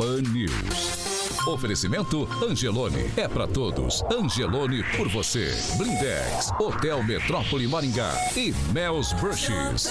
Pan News. Oferecimento Angelone. É para todos. Angelone por você. Blindex. Hotel Metrópole Maringá. E Mel's Brushes.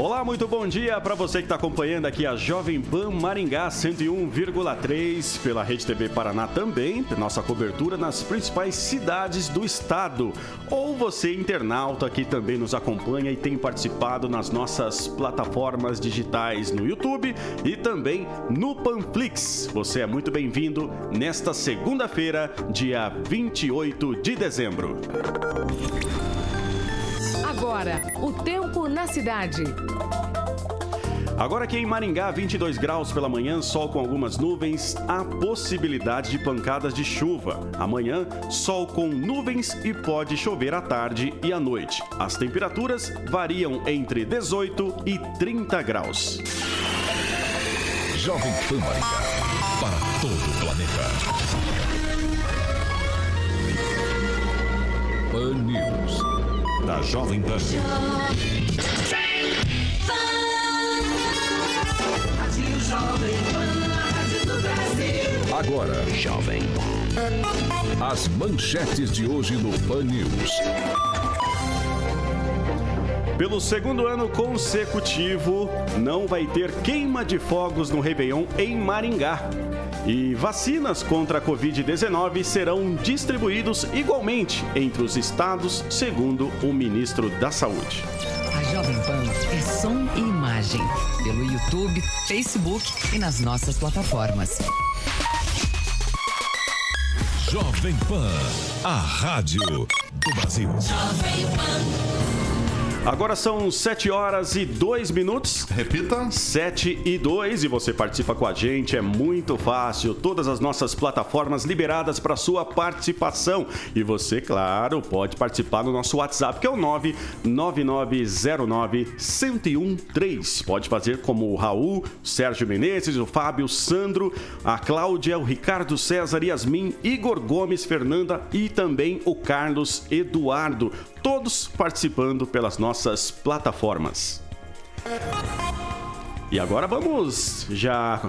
Olá, muito bom dia para você que está acompanhando aqui a Jovem Pan Maringá 101,3 pela Rede TV Paraná também, nossa cobertura nas principais cidades do estado. Ou você, internauta, que também nos acompanha e tem participado nas nossas plataformas digitais no YouTube e também no Panflix. Você é muito bem-vindo nesta segunda-feira, dia 28 de dezembro. Agora, o tempo na cidade. Agora aqui em Maringá, 22 graus pela manhã, sol com algumas nuvens, há possibilidade de pancadas de chuva. Amanhã, sol com nuvens e pode chover à tarde e à noite. As temperaturas variam entre 18 e 30 graus. Jovem Pan Maringá, para todo o planeta. Pan News da Jovem Pan. Agora, Jovem As manchetes de hoje no Pan News. Pelo segundo ano consecutivo, não vai ter queima de fogos no Réveillon em Maringá. E vacinas contra a Covid-19 serão distribuídos igualmente entre os estados, segundo o ministro da Saúde. A Jovem Pan é som e imagem, pelo YouTube, Facebook e nas nossas plataformas. Jovem Pan, a rádio do Brasil. Jovem Pan. Agora são 7 horas e 2 minutos. Repita. 7 e 2 e você participa com a gente, é muito fácil. Todas as nossas plataformas liberadas para sua participação. E você, claro, pode participar no nosso WhatsApp, que é o 99909-1013. Pode fazer como o Raul, o Sérgio Menezes, o Fábio, o Sandro, a Cláudia, o Ricardo César, Yasmin, Igor Gomes, Fernanda e também o Carlos Eduardo todos participando pelas nossas plataformas. E agora vamos já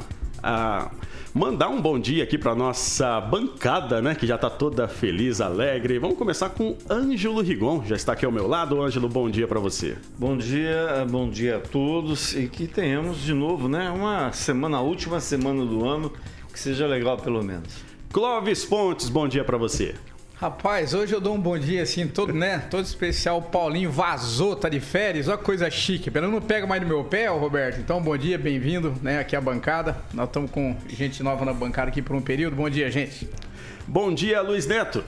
ah, mandar um bom dia aqui para nossa bancada, né, que já está toda feliz, alegre. Vamos começar com Ângelo Rigon, já está aqui ao meu lado. Ângelo, bom dia para você. Bom dia, bom dia a todos e que tenhamos de novo, né, uma semana, a última semana do ano, que seja legal pelo menos. Clóvis Pontes, bom dia para você. Rapaz, hoje eu dou um bom dia assim, todo, né? Todo especial. O Paulinho vazou, tá de férias, que coisa chique. Pelo não pega mais no meu pé, ó, Roberto. Então, bom dia, bem-vindo, né? Aqui à bancada. Nós estamos com gente nova na bancada aqui por um período. Bom dia, gente. Bom dia, Luiz Neto.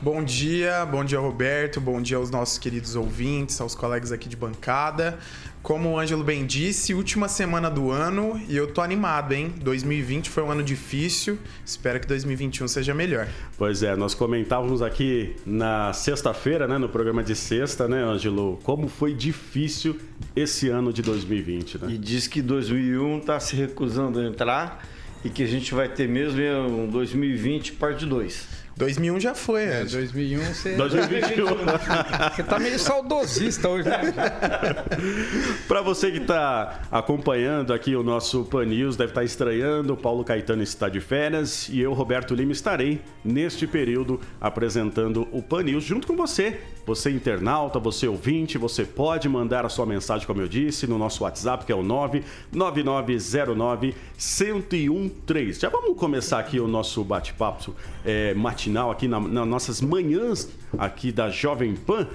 Bom dia, bom dia Roberto, bom dia aos nossos queridos ouvintes, aos colegas aqui de bancada. Como o Ângelo bem disse, última semana do ano e eu tô animado, hein? 2020 foi um ano difícil, espero que 2021 seja melhor. Pois é, nós comentávamos aqui na sexta-feira, né, no programa de sexta, né, Ângelo, como foi difícil esse ano de 2020, né? E diz que 2001 tá se recusando a entrar e que a gente vai ter mesmo um 2020 parte 2. 2001 já foi, É, Anjo. 2001 você, 2021. você tá meio saudosista hoje, né? Para você que está acompanhando aqui o nosso Pan News, deve estar estranhando, o Paulo Caetano está de férias e eu, Roberto Lima, estarei neste período apresentando o Pan News junto com você. Você internauta, você ouvinte, você pode mandar a sua mensagem, como eu disse, no nosso WhatsApp, que é o 99909 1013. Já vamos começar aqui o nosso bate-papo é, matinal aqui na- nas nossas manhãs aqui da Jovem Pan.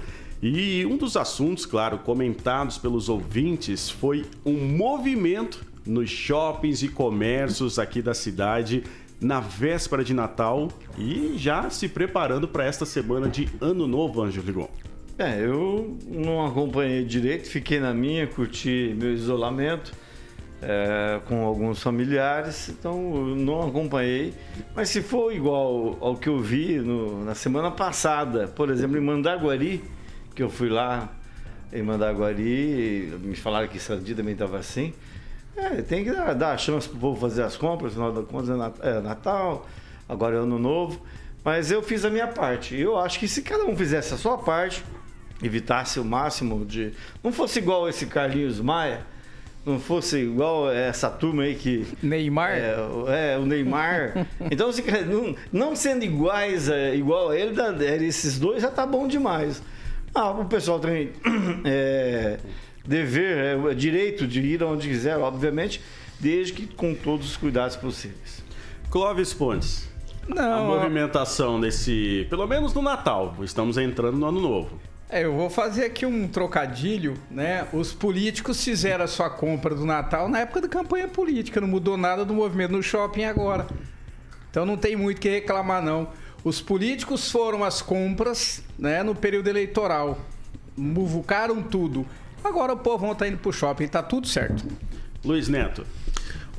E um dos assuntos, claro, comentados pelos ouvintes foi um movimento nos shoppings e comércios aqui da cidade na véspera de Natal e já se preparando para esta semana de Ano Novo, Ângelo Ligon. É, eu não acompanhei direito, fiquei na minha, curti meu isolamento é, com alguns familiares, então eu não acompanhei. Mas se for igual ao que eu vi no- na semana passada, por exemplo, em Mandaguari, que eu fui lá em Mandaguari, me falaram que Sarandi também estava assim. É, tem que dar, dar a chance pro povo fazer as compras, afinal das contas é é Natal, agora é Ano Novo. Mas eu fiz a minha parte. Eu acho que se cada um fizesse a sua parte, evitasse o máximo de. Não fosse igual esse Carlinhos Maia, não fosse igual essa turma aí que. Neymar? É, o- é, o Neymar. Então, se, não, não sendo iguais, é, igual a ele, esses dois já tá bom demais. Ah, o pessoal tem é, dever, é, direito de ir onde quiser, obviamente, desde que com todos os cuidados possíveis. Clóvis Pontes, a Não, movimentação desse, pelo menos no Natal, estamos entrando no Ano Novo. É, eu vou fazer aqui um trocadilho, né? Os políticos fizeram a sua compra do Natal na época da campanha política, não mudou nada do movimento no shopping agora. Então não tem muito que reclamar não. Os políticos foram às compras, né, no período eleitoral. Muvucaram tudo. Agora o povo está indo pro shopping, tá tudo certo. Luiz Neto,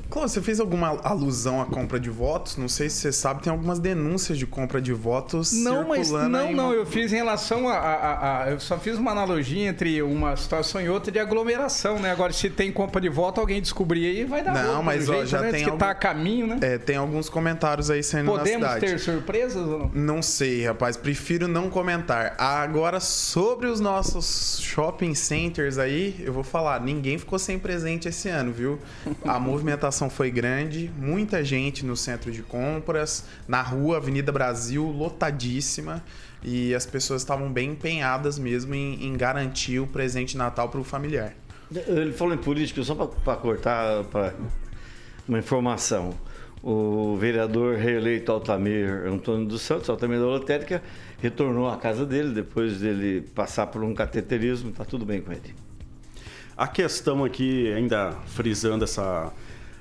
Cláudio, você fez alguma alusão à compra de votos? Não sei se você sabe, tem algumas denúncias de compra de votos Não, mas circulando não, aí não, eu fiz em relação a, a- a- Eu só fiz uma analogia entre uma situação e outra de aglomeração, né? Agora, se tem compra de voto, alguém descobrir aí vai dar Não, pelo mas, ó, jeito, já né? tem Diz que tá a algum- caminho, né? É, tem alguns comentários aí saindo Podemos na cidade. ter surpresas ou não? Não sei, rapaz. Prefiro não comentar. Agora, sobre os nossos shopping centers aí, eu vou falar. Ninguém ficou sem presente esse ano, viu? A movimentação foi grande. Muita gente no centro de compras. Na rua, Avenida Brasil, lotadíssima. E as pessoas estavam bem empenhadas mesmo em, em garantir o presente de Natal para o familiar. Ele falou em política, só para cortar pra uma informação. O vereador reeleito Altamir Antônio dos Santos, Altamir da Lotérica, retornou à casa dele depois dele passar por um cateterismo, tá tudo bem com ele. A questão aqui, ainda frisando essa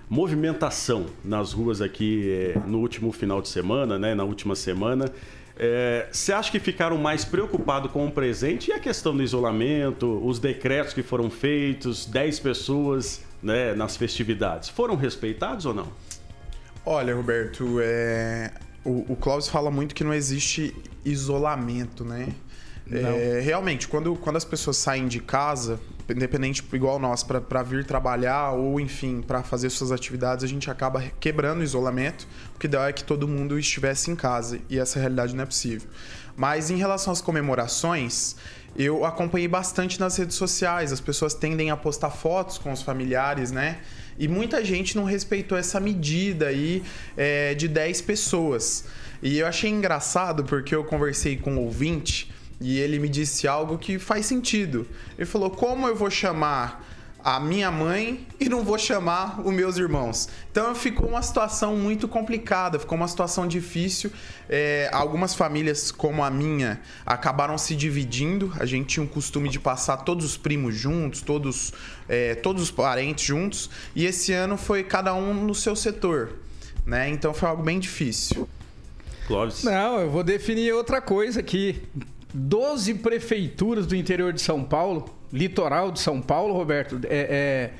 movimentação nas ruas aqui eh, no último final de semana, né, na última semana, eh, você acha que ficaram mais preocupados com o presente e a questão do isolamento, os decretos que foram feitos, 10 pessoas né, nas festividades, foram respeitados ou não? Olha, Roberto, é... o, o Klaus fala muito que não existe isolamento, né? É, realmente, quando, quando as pessoas saem de casa, independente igual nós, para vir trabalhar ou, enfim, para fazer suas atividades, a gente acaba quebrando o isolamento. O que dá é que todo mundo estivesse em casa e essa realidade não é possível. Mas em relação às comemorações, eu acompanhei bastante nas redes sociais. As pessoas tendem a postar fotos com os familiares, né? E muita gente não respeitou essa medida aí é, de 10 pessoas. E eu achei engraçado porque eu conversei com um ouvinte e ele me disse algo que faz sentido. Ele falou: como eu vou chamar a minha mãe e não vou chamar os meus irmãos. Então ficou uma situação muito complicada, ficou uma situação difícil. É, algumas famílias, como a minha, acabaram se dividindo. A gente tinha um costume de passar todos os primos juntos, todos, é, todos os parentes juntos. E esse ano foi cada um no seu setor. Né? Então foi algo bem difícil. Clóvis? Não, eu vou definir outra coisa aqui. 12 prefeituras do interior de São Paulo, litoral de São Paulo, Roberto, é,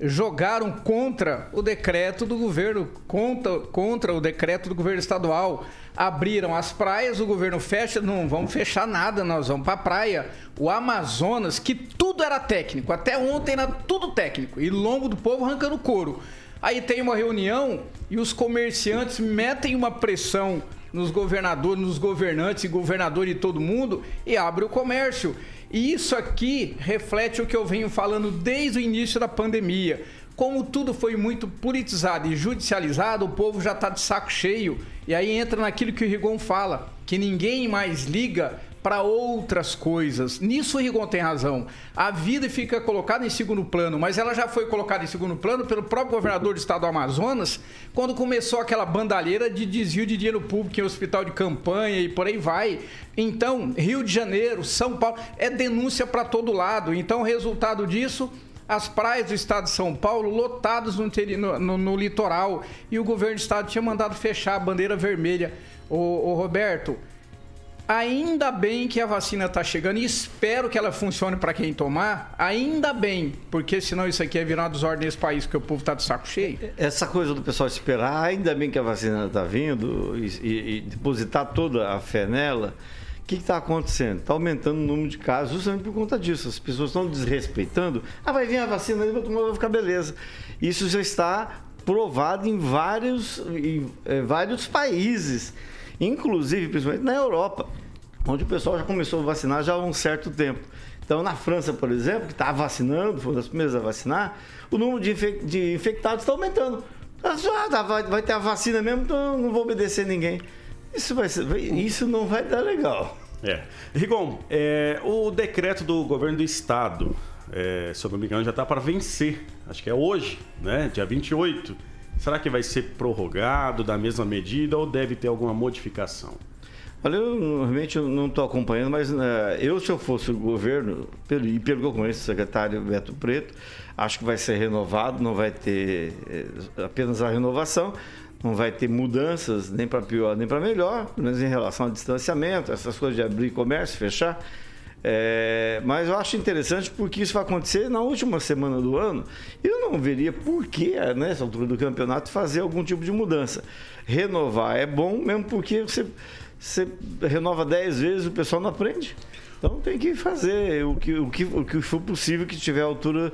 é, jogaram contra o decreto do governo, contra, contra o decreto do governo estadual. Abriram as praias, o governo fecha, não vamos fechar nada, nós vamos para a praia. O Amazonas, que tudo era técnico, até ontem era tudo técnico, e longo do povo arrancando couro. Aí tem uma reunião e os comerciantes metem uma pressão nos governadores, nos governantes e governadores de todo mundo e abre o comércio. E isso aqui reflete o que eu venho falando desde o início da pandemia. Como tudo foi muito politizado e judicializado, o povo já está de saco cheio. E aí entra naquilo que o Rigon fala, que ninguém mais liga para outras coisas. Nisso o Rigon tem razão. A vida fica colocada em segundo plano, mas ela já foi colocada em segundo plano pelo próprio governador do estado do Amazonas, quando começou aquela bandalheira de desvio de dinheiro público em hospital de campanha e por aí vai. Então, Rio de Janeiro, São Paulo, é denúncia para todo lado. Então, o resultado disso as praias do estado de São Paulo lotadas no, no, no, litoral e o governo do estado tinha mandado fechar a bandeira vermelha. Ô Roberto, Ainda bem que a vacina está chegando e espero que ela funcione para quem tomar. Ainda bem, porque senão isso aqui é virar dos ordens nesse país, porque o povo está de saco cheio. Essa coisa do pessoal esperar, ainda bem que a vacina está vindo e, e, e, depositar toda a fé nela. O que está acontecendo? Está aumentando o número de casos justamente por conta disso. As pessoas estão desrespeitando. Ah, vai vir a vacina aí, vou tomar, vai ficar beleza. Isso já está provado em vários, em, em eh, vários países inclusive principalmente na Europa, onde o pessoal já começou a vacinar já há um certo tempo. Então, na França, por exemplo, que está vacinando, foi das primeiras a vacinar, o número de, infec de infectados está aumentando. Ah, vai, vai ter a vacina mesmo, então não vou obedecer ninguém. Isso, vai ser, isso não vai dar legal. É. Rigon, é, o decreto do governo do estado, é, se eu não me engano, já está para vencer. Acho que é hoje, né? Dia 28. Será que vai ser prorrogado da mesma medida ou deve ter alguma modificação? Olha, eu realmente não estou acompanhando, mas né, eu, se eu fosse o governo, pelo, e pelo que eu conheço o secretário Beto Preto, acho que vai ser renovado, não vai ter é, apenas a renovação, não vai ter mudanças nem para pior nem para melhor, pelo menos em relação ao distanciamento, essas coisas de abrir comércio, fechar. É, mas eu acho interessante porque isso vai acontecer na última semana do ano. Eu não veria por que, nessa altura do campeonato, fazer algum tipo de mudança. Renovar é bom, mesmo porque você, você renova 10 vezes o pessoal não aprende. Então tem que fazer o que, o que, o que for possível que estiver à altura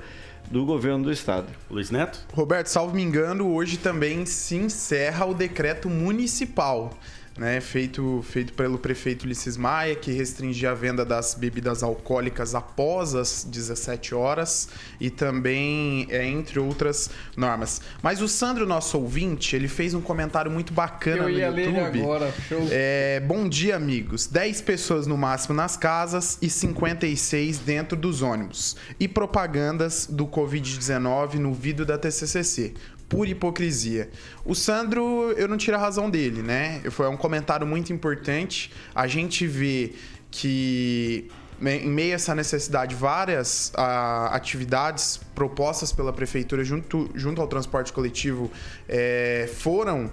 do governo do estado. Luiz Neto? Roberto, salvo me engano, hoje também se encerra o decreto municipal né, feito, feito pelo prefeito Ulisses Maia, que restringia a venda das bebidas alcoólicas após as 17 horas e também, é, entre outras normas. Mas o Sandro, nosso ouvinte, ele fez um comentário muito bacana Eu ia no YouTube. Ler agora. Show. É, bom dia, amigos. 10 pessoas no máximo nas casas e 56 dentro dos ônibus. E propagandas do Covid-19 no vídeo da TCCC pura hipocrisia. O Sandro, eu não tiro a razão dele, né? Foi um comentário muito importante. A gente vê que em meio a essa necessidade, várias a, atividades propostas pela prefeitura junto, junto ao transporte coletivo é, foram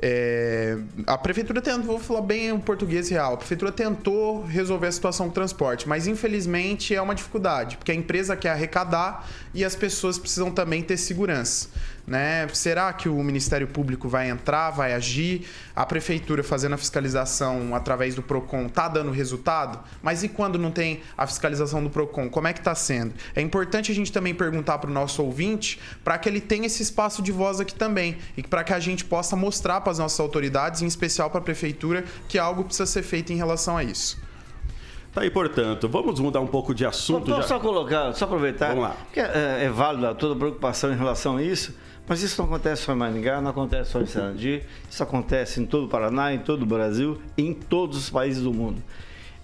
é, a prefeitura tentou, vou falar bem o português real, a prefeitura tentou resolver a situação do transporte, mas infelizmente é uma dificuldade, porque a empresa quer arrecadar e as pessoas precisam também ter segurança. Né? Será que o Ministério Público vai entrar, vai agir? A prefeitura fazendo a fiscalização através do Procon está dando resultado? Mas e quando não tem a fiscalização do Procon? Como é que está sendo? É importante a gente também perguntar para o nosso ouvinte para que ele tenha esse espaço de voz aqui também e para que a gente possa mostrar para as nossas autoridades, em especial para a prefeitura, que algo precisa ser feito em relação a isso. Tá aí, portanto, vamos mudar um pouco de assunto. Posso já... só colocar, só aproveitar. Vamos lá. Porque é, é válida toda a preocupação em relação a isso mas isso não acontece só em Maringá, não acontece só em Sarandi, isso acontece em todo o Paraná, em todo o Brasil, em todos os países do mundo.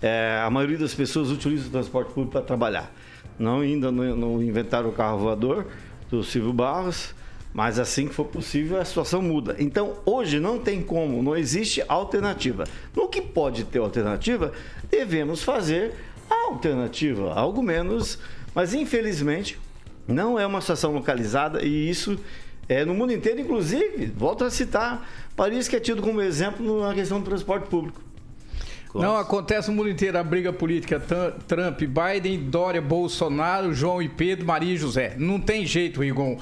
É, a maioria das pessoas utiliza o transporte público para trabalhar. Não ainda não, inventaram o carro voador do Silvio Barros, mas assim que for possível a situação muda. Então hoje não tem como, não existe alternativa. No que pode ter alternativa, devemos fazer a alternativa, algo menos, mas infelizmente não é uma situação localizada e isso é, no mundo inteiro, inclusive, volto a citar, Paris que é tido como exemplo na questão do transporte público. Não, acontece no mundo inteiro a briga política Trump, Biden, Dória, Bolsonaro, João e Pedro, Maria e José. Não tem jeito, Rigon.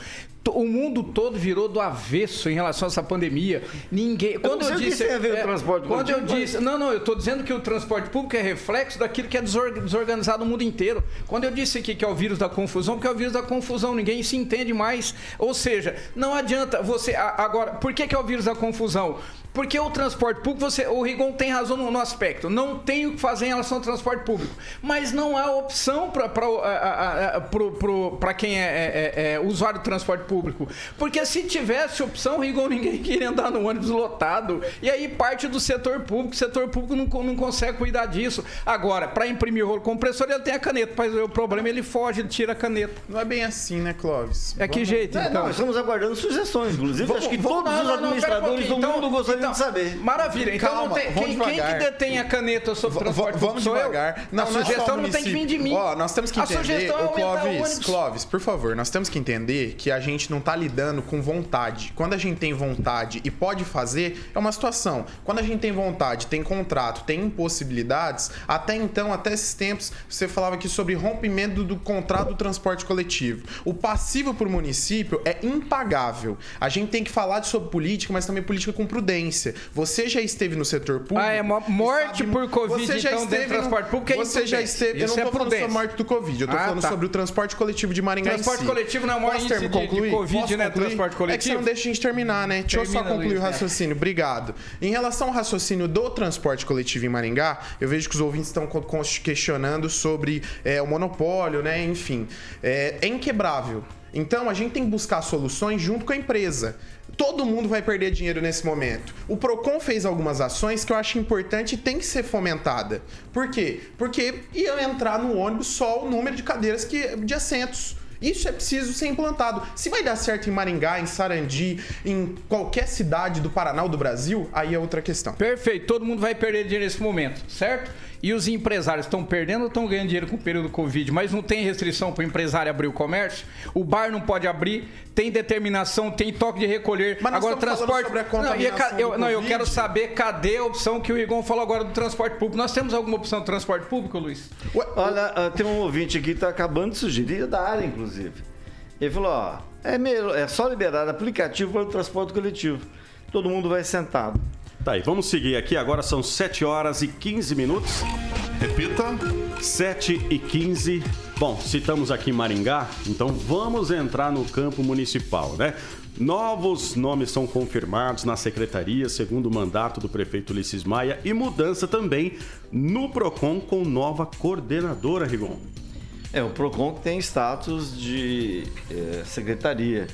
O mundo todo virou do avesso em relação a essa pandemia. Ninguém. Quando eu, eu disse. É, o transporte quando eu disse. Não, não, eu estou dizendo que o transporte público é reflexo daquilo que é desorganizado no mundo inteiro. Quando eu disse aqui que é o vírus da confusão, porque é o vírus da confusão, ninguém se entende mais. Ou seja, não adianta você. Agora, por que, que é o vírus da confusão? Porque o transporte público, você, o Rigon tem razão no, no, aspecto, não tem o que fazer em relação ao transporte público. Mas não há opção para quem é, é, é, é, usuário do transporte público. Porque se tivesse opção, Rigon, ninguém queria andar no ônibus lotado. E aí parte do setor público, o setor público não, não consegue cuidar disso. Agora, para imprimir o rolo compressor, ele tem a caneta. Mas o problema ele foge, ele tira a caneta. Não é bem assim, né, Clóvis? É que jeito, é, então? Não, estamos aguardando sugestões, inclusive. Vamos, acho que vamos, todos não, os administradores um do mundo gostariam então, saber. Maravilha. Então Calma, tem, quem, quem, que detém a caneta sobre v transporte Vamos devagar. Não, a é sugestão não tem que vir de mim. Ó, nós temos que entender. A sugestão é Clóvis, Clóvis, por favor, nós temos que entender que a gente não tá lidando com vontade. Quando a gente tem vontade e pode fazer, é uma situação. Quando a gente tem vontade, tem contrato, tem impossibilidades, até então, até esses tempos, você falava aqui sobre rompimento do contrato do transporte coletivo. O passivo para o município é impagável. A gente tem que falar sobre política, mas também política com prudência. Você já esteve no setor público. Ah, é morte sabe, por Covid, você já então, esteve no transporte público é Você já esteve. Isso eu não tô é falando sobre a morte do Covid, eu tô ah, falando tá. sobre o transporte coletivo de Maringá. Transporte si. coletivo não é o maior índice de, concluir? de Covid, Posso né? Concluir? Transporte coletivo. É que você não deixa a gente terminar, né? Deixa Termina, eu só concluir Luiz, o raciocínio. Né? Obrigado. Em relação ao raciocínio do transporte coletivo em Maringá, eu vejo que os ouvintes estão questionando sobre é, o monopólio, né? Enfim, é, é inquebrável. Então a gente tem que buscar soluções junto com a empresa. Todo mundo vai perder dinheiro nesse momento. O Procon fez algumas ações que eu acho importante e tem que ser fomentada. Por quê? Porque ia entrar no ônibus só o número de cadeiras que de assentos. Isso é preciso ser implantado. Se vai dar certo em Maringá, em Sarandi, em qualquer cidade do Paraná ou do Brasil, aí é outra questão. Perfeito. Todo mundo vai perder dinheiro nesse momento, certo? E os empresários estão perdendo ou estão ganhando dinheiro com o período Covid, mas não tem restrição para o empresário abrir o comércio? O bar não pode abrir, tem determinação, tem toque de recolher. Mas agora transporte. Sobre a não, eu, não, eu quero saber cadê a opção que o Igor falou agora do transporte público. Nós temos alguma opção de transporte público, Luiz? Ué, olha, uh, tem um ouvinte aqui que está acabando de sugerir da área, inclusive. Ele falou: ó, é, meio, é só liberar aplicativo para o transporte coletivo. Todo mundo vai sentado. Tá aí, vamos seguir aqui. Agora são 7 horas e 15 minutos. Repita. 7 e 15. Bom, citamos aqui Maringá, então vamos entrar no campo municipal, né? Novos nomes são confirmados na secretaria, segundo o mandato do prefeito Ulisses Maia, e mudança também no PROCON com nova coordenadora, Rigon. É, o PROCON tem status de é, secretaria.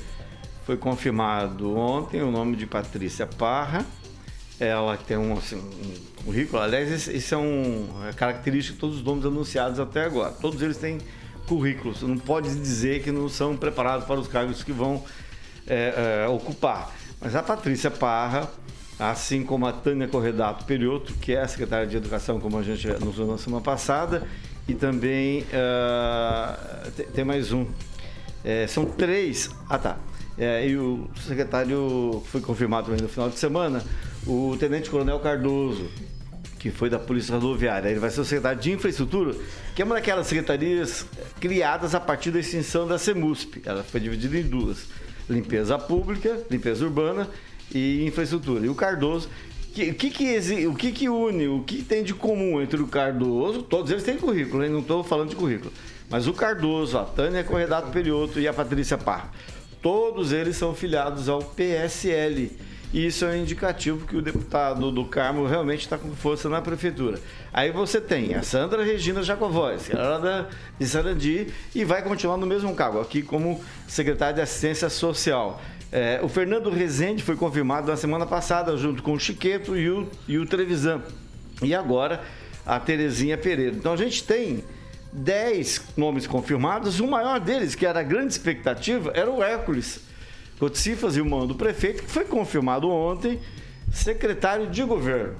Foi confirmado ontem o nome de Patrícia Parra, ela tem um, assim, um currículo. Aliás, isso é uma característica de todos os nomes anunciados até agora. Todos eles têm currículos. Não pode dizer que não são preparados para os cargos que vão é, é, ocupar. Mas a Patrícia Parra, assim como a Tânia Corredato Perioto, que é a secretária de Educação, como a gente anunciou na semana passada, e também uh, tem mais um. É, são três. Ah, tá. É, e o secretário foi confirmado no final de semana, o Tenente Coronel Cardoso, que foi da Polícia Rodoviária. Ele vai ser o secretário de Infraestrutura, que é uma daquelas secretarias criadas a partir da extinção da CEMUSP. Ela foi dividida em duas: limpeza pública, limpeza urbana e infraestrutura. E o Cardoso. Que, que que, o que, que une, o que tem de comum entre o Cardoso? Todos eles têm currículo, hein? não estou falando de currículo. Mas o Cardoso, a Tânia Corredato Perioto e a Patrícia Parra. Todos eles são filiados ao PSL e isso é um indicativo que o deputado do Carmo realmente está com força na prefeitura. Aí você tem a Sandra Regina Jacovóis, que era de Sarandi, e vai continuar no mesmo cargo, aqui como secretário de Assistência Social. É, o Fernando Rezende foi confirmado na semana passada, junto com o Chiqueto e o, e o Trevisan. E agora a Terezinha Pereira. Então a gente tem 10 nomes confirmados, o maior deles, que era a grande expectativa, era o Hércules Coticifas e o mão do prefeito, que foi confirmado ontem, secretário de governo.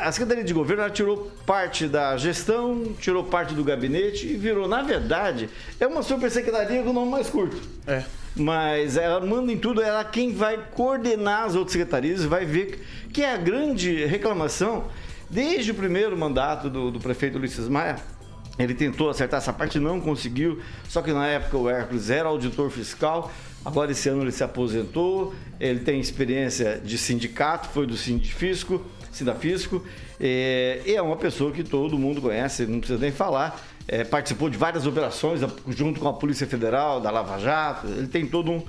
A Secretaria de Governo tirou parte da gestão, tirou parte do gabinete e virou, na verdade, é uma supersecretaria com o nome mais curto. É. Mas ela manda em tudo, ela é quem vai coordenar as outras secretarias vai ver que é a grande reclamação desde o primeiro mandato do, do prefeito Ulisses Maia. Ele tentou acertar essa parte, não conseguiu. Só que na época o Hércules era auditor fiscal, Agora, esse ano, ele se aposentou, ele tem experiência de sindicato, foi do Sindifisco, Sindafisco, é, e é uma pessoa que todo mundo conhece, não precisa nem falar. É, participou de várias operações junto com a Polícia Federal, da Lava Jato, ele tem todo um,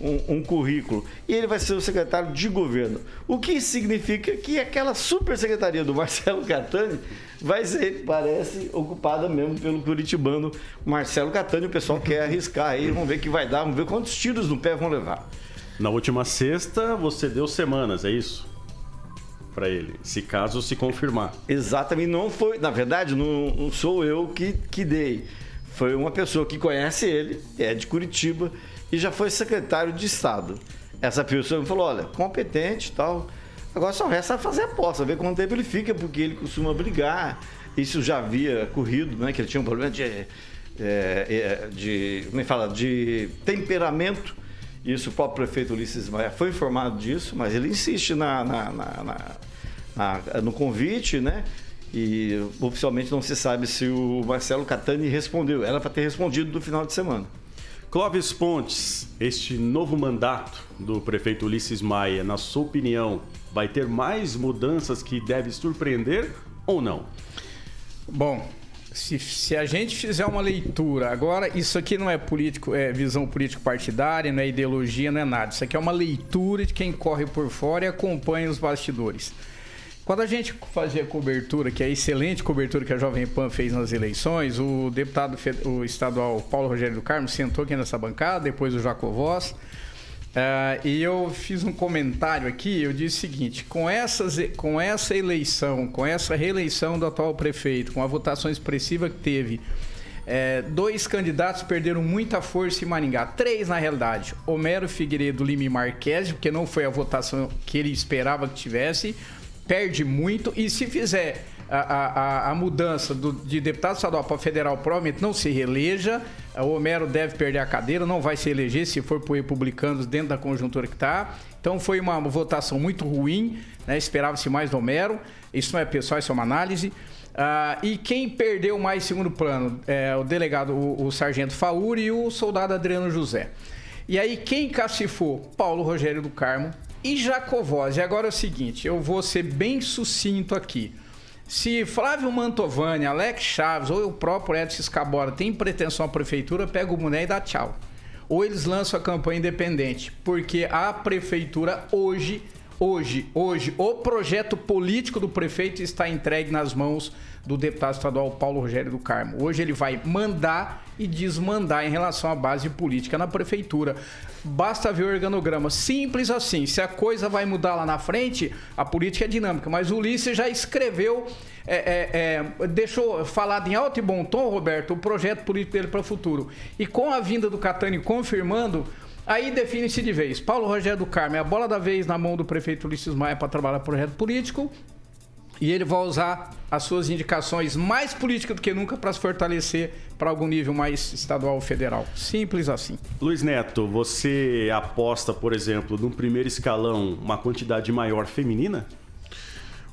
um, um, currículo. E ele vai ser o secretário de governo. O que significa que aquela super secretaria do Marcelo Catani vai ser, parece, ocupada mesmo pelo curitibano Marcelo Catani. O pessoal quer arriscar aí, vamos ver o que vai dar, vamos ver quantos tiros no pé vão levar. Na última sexta, você deu semanas, é isso? Para ele, se caso se confirmar. Exatamente, não foi, na verdade, não, não sou eu que, que dei. Foi uma pessoa que conhece ele, é de Curitiba e já foi secretário de Estado. Essa pessoa me falou: olha, competente e tal. Agora só resta fazer aposta, ver quanto tempo ele fica, porque ele costuma brigar. Isso já havia corrido, né? Que ele tinha um problema de. É, é, de como é fala? De temperamento. Isso o próprio prefeito Ulisses Maia foi informado disso, mas ele insiste na, na, na, na no convite, né? E oficialmente não se sabe se o Marcelo Catani respondeu. Era para ter respondido no final de semana. Clóvis Pontes, este novo mandato do prefeito Ulisses Maia, na sua opinião, vai ter mais mudanças que deve surpreender ou não? Bom, se, se, a gente fizer uma leitura, agora isso aqui não é político, é visão político-partidária, não é ideologia, não é nada. Isso aqui é uma leitura de quem corre por fora e acompanha os bastidores. Quando a gente fazia cobertura, que é a excelente cobertura que a Jovem Pan fez nas eleições, o deputado o estadual Paulo Rogério do Carmo sentou aqui nessa bancada, depois o Jacovós, Uh, e eu fiz um comentário aqui, eu disse o seguinte, com, essas, com essa eleição, com essa reeleição do atual prefeito, com a votação expressiva que teve, é, dois candidatos perderam muita força em Maringá. Três, na realidade. Homero Figueiredo Lima Marques, porque não foi a votação que ele esperava que tivesse perde muito e se fizer a, a, a mudança do, de deputado estadual para federal, provavelmente não se reeleja. O Homero deve perder a cadeira, não vai se eleger se for por republicanos dentro da conjuntura que está. Então foi uma votação muito ruim, né? esperava-se mais do Homero. Isso não é pessoal, isso é uma análise. Ah, e quem perdeu mais segundo plano é o delegado, o, o sargento Fauri e o soldado Adriano José. E aí quem cacifou? Paulo Rogério do Carmo, e Jacovós. E agora é o seguinte, eu vou ser bem sucinto aqui. Se Flávio Mantovani, Alex Chaves ou o próprio Edson Escabora tem pretensão à prefeitura, pega o boné e dá tchau. Ou eles lançam a campanha independente, porque a prefeitura hoje, hoje, hoje, o projeto político do prefeito está entregue nas mãos do deputado estadual Paulo Rogério do Carmo. Hoje ele vai mandar e desmandar em relação à base política na prefeitura. Basta ver o organograma. Simples assim. Se a coisa vai mudar lá na frente, a política é dinâmica. Mas o Ulisses já escreveu, é, é, é, deixou falado em alto e bom tom, Roberto, o projeto político dele para o futuro. E com a vinda do Catani confirmando, aí define-se de vez. Paulo Rogério do Carmo é a bola da vez na mão do prefeito Ulisses Maia para trabalhar projeto político. E ele vai usar as suas indicações mais políticas do que nunca para se fortalecer para algum nível mais estadual ou federal. Simples assim. Luiz Neto, você aposta, por exemplo, no primeiro escalão uma quantidade maior feminina?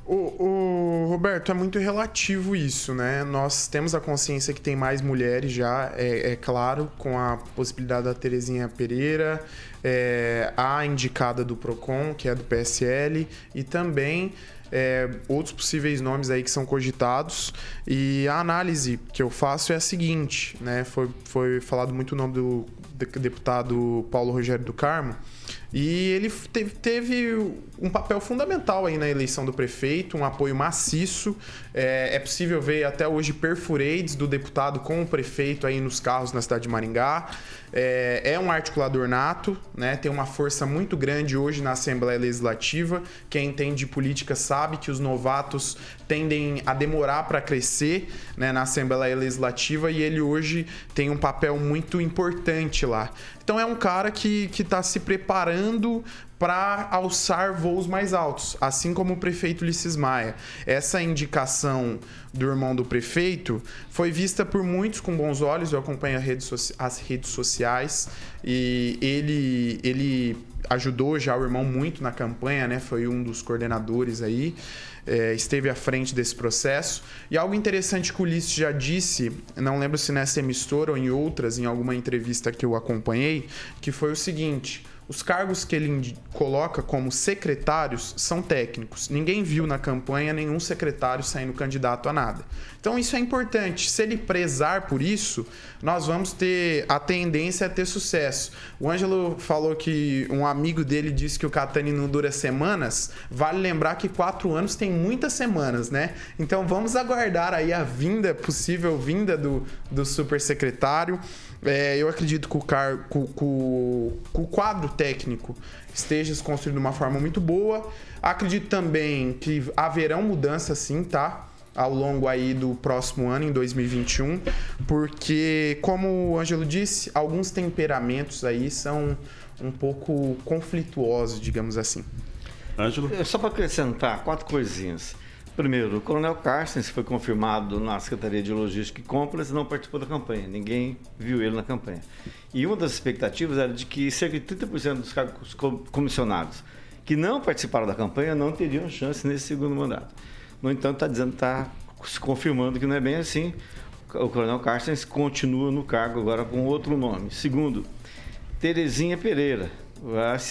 O, o, Roberto, é muito relativo isso, né? Nós temos a consciência que tem mais mulheres já, é, é claro, com a possibilidade da Terezinha Pereira, é, a indicada do PROCON, que é do PSL, e também é, outros possíveis nomes aí que são cogitados. E a análise que eu faço é a seguinte, né? Foi, foi falado muito o nome do deputado Paulo Rogério do Carmo. E ele teve, teve, um papel fundamental aí na eleição do prefeito, um apoio maciço. É, é, possível ver até hoje perfurades do deputado com o prefeito aí nos carros na cidade de Maringá. É, é, um articulador nato, né? tem uma força muito grande hoje na Assembleia Legislativa. Quem entende política sabe que os novatos tendem a demorar para crescer né, na Assembleia Legislativa e ele hoje tem um papel muito importante lá. Então é um cara que está se preparando para alçar voos mais altos, assim como o prefeito Ulisses Maia. Essa indicação do irmão do prefeito foi vista por muitos com bons olhos, eu acompanho as redes sociais e ele, ele ajudou já o irmão muito na campanha, né? Foi um dos coordenadores aí, é, esteve à frente desse processo. E algo interessante que o Ulisses já disse, não lembro se nessa emissora ou em outras, em alguma entrevista que eu acompanhei, que foi o seguinte: os cargos que ele coloca como secretários são técnicos. Ninguém viu na campanha nenhum secretário saindo candidato a nada. Então isso é importante. Se ele prezar por isso, nós vamos ter a tendência a ter sucesso. O Ângelo falou que um amigo dele disse que o Catani não dura semanas. Vale lembrar que quatro anos tem muitas semanas, né? Então vamos aguardar aí a vinda, possível vinda do, do super secretário. É, eu acredito que o, car, o quadro técnico esteja se construindo de uma forma muito boa. Acredito também que haverão mudanças sim, tá? Ao longo aí do próximo ano, em 2021, porque, como o Ângelo disse, alguns temperamentos aí são um pouco conflituosos, digamos assim. Ângelo? Só para acrescentar quatro coisinhas. Primeiro, o Coronel Carstens foi confirmado na Secretaria de Logística e Compras e não participou da campanha. Ninguém viu ele na campanha. E uma das expectativas era de que cerca de 30% dos cargos comissionados que não participaram da campanha não teriam chance nesse segundo mandato. No entanto, está dizendo, está se confirmando que não é bem assim. O Coronel Carstens continua no cargo agora com outro nome. Segundo, Terezinha Pereira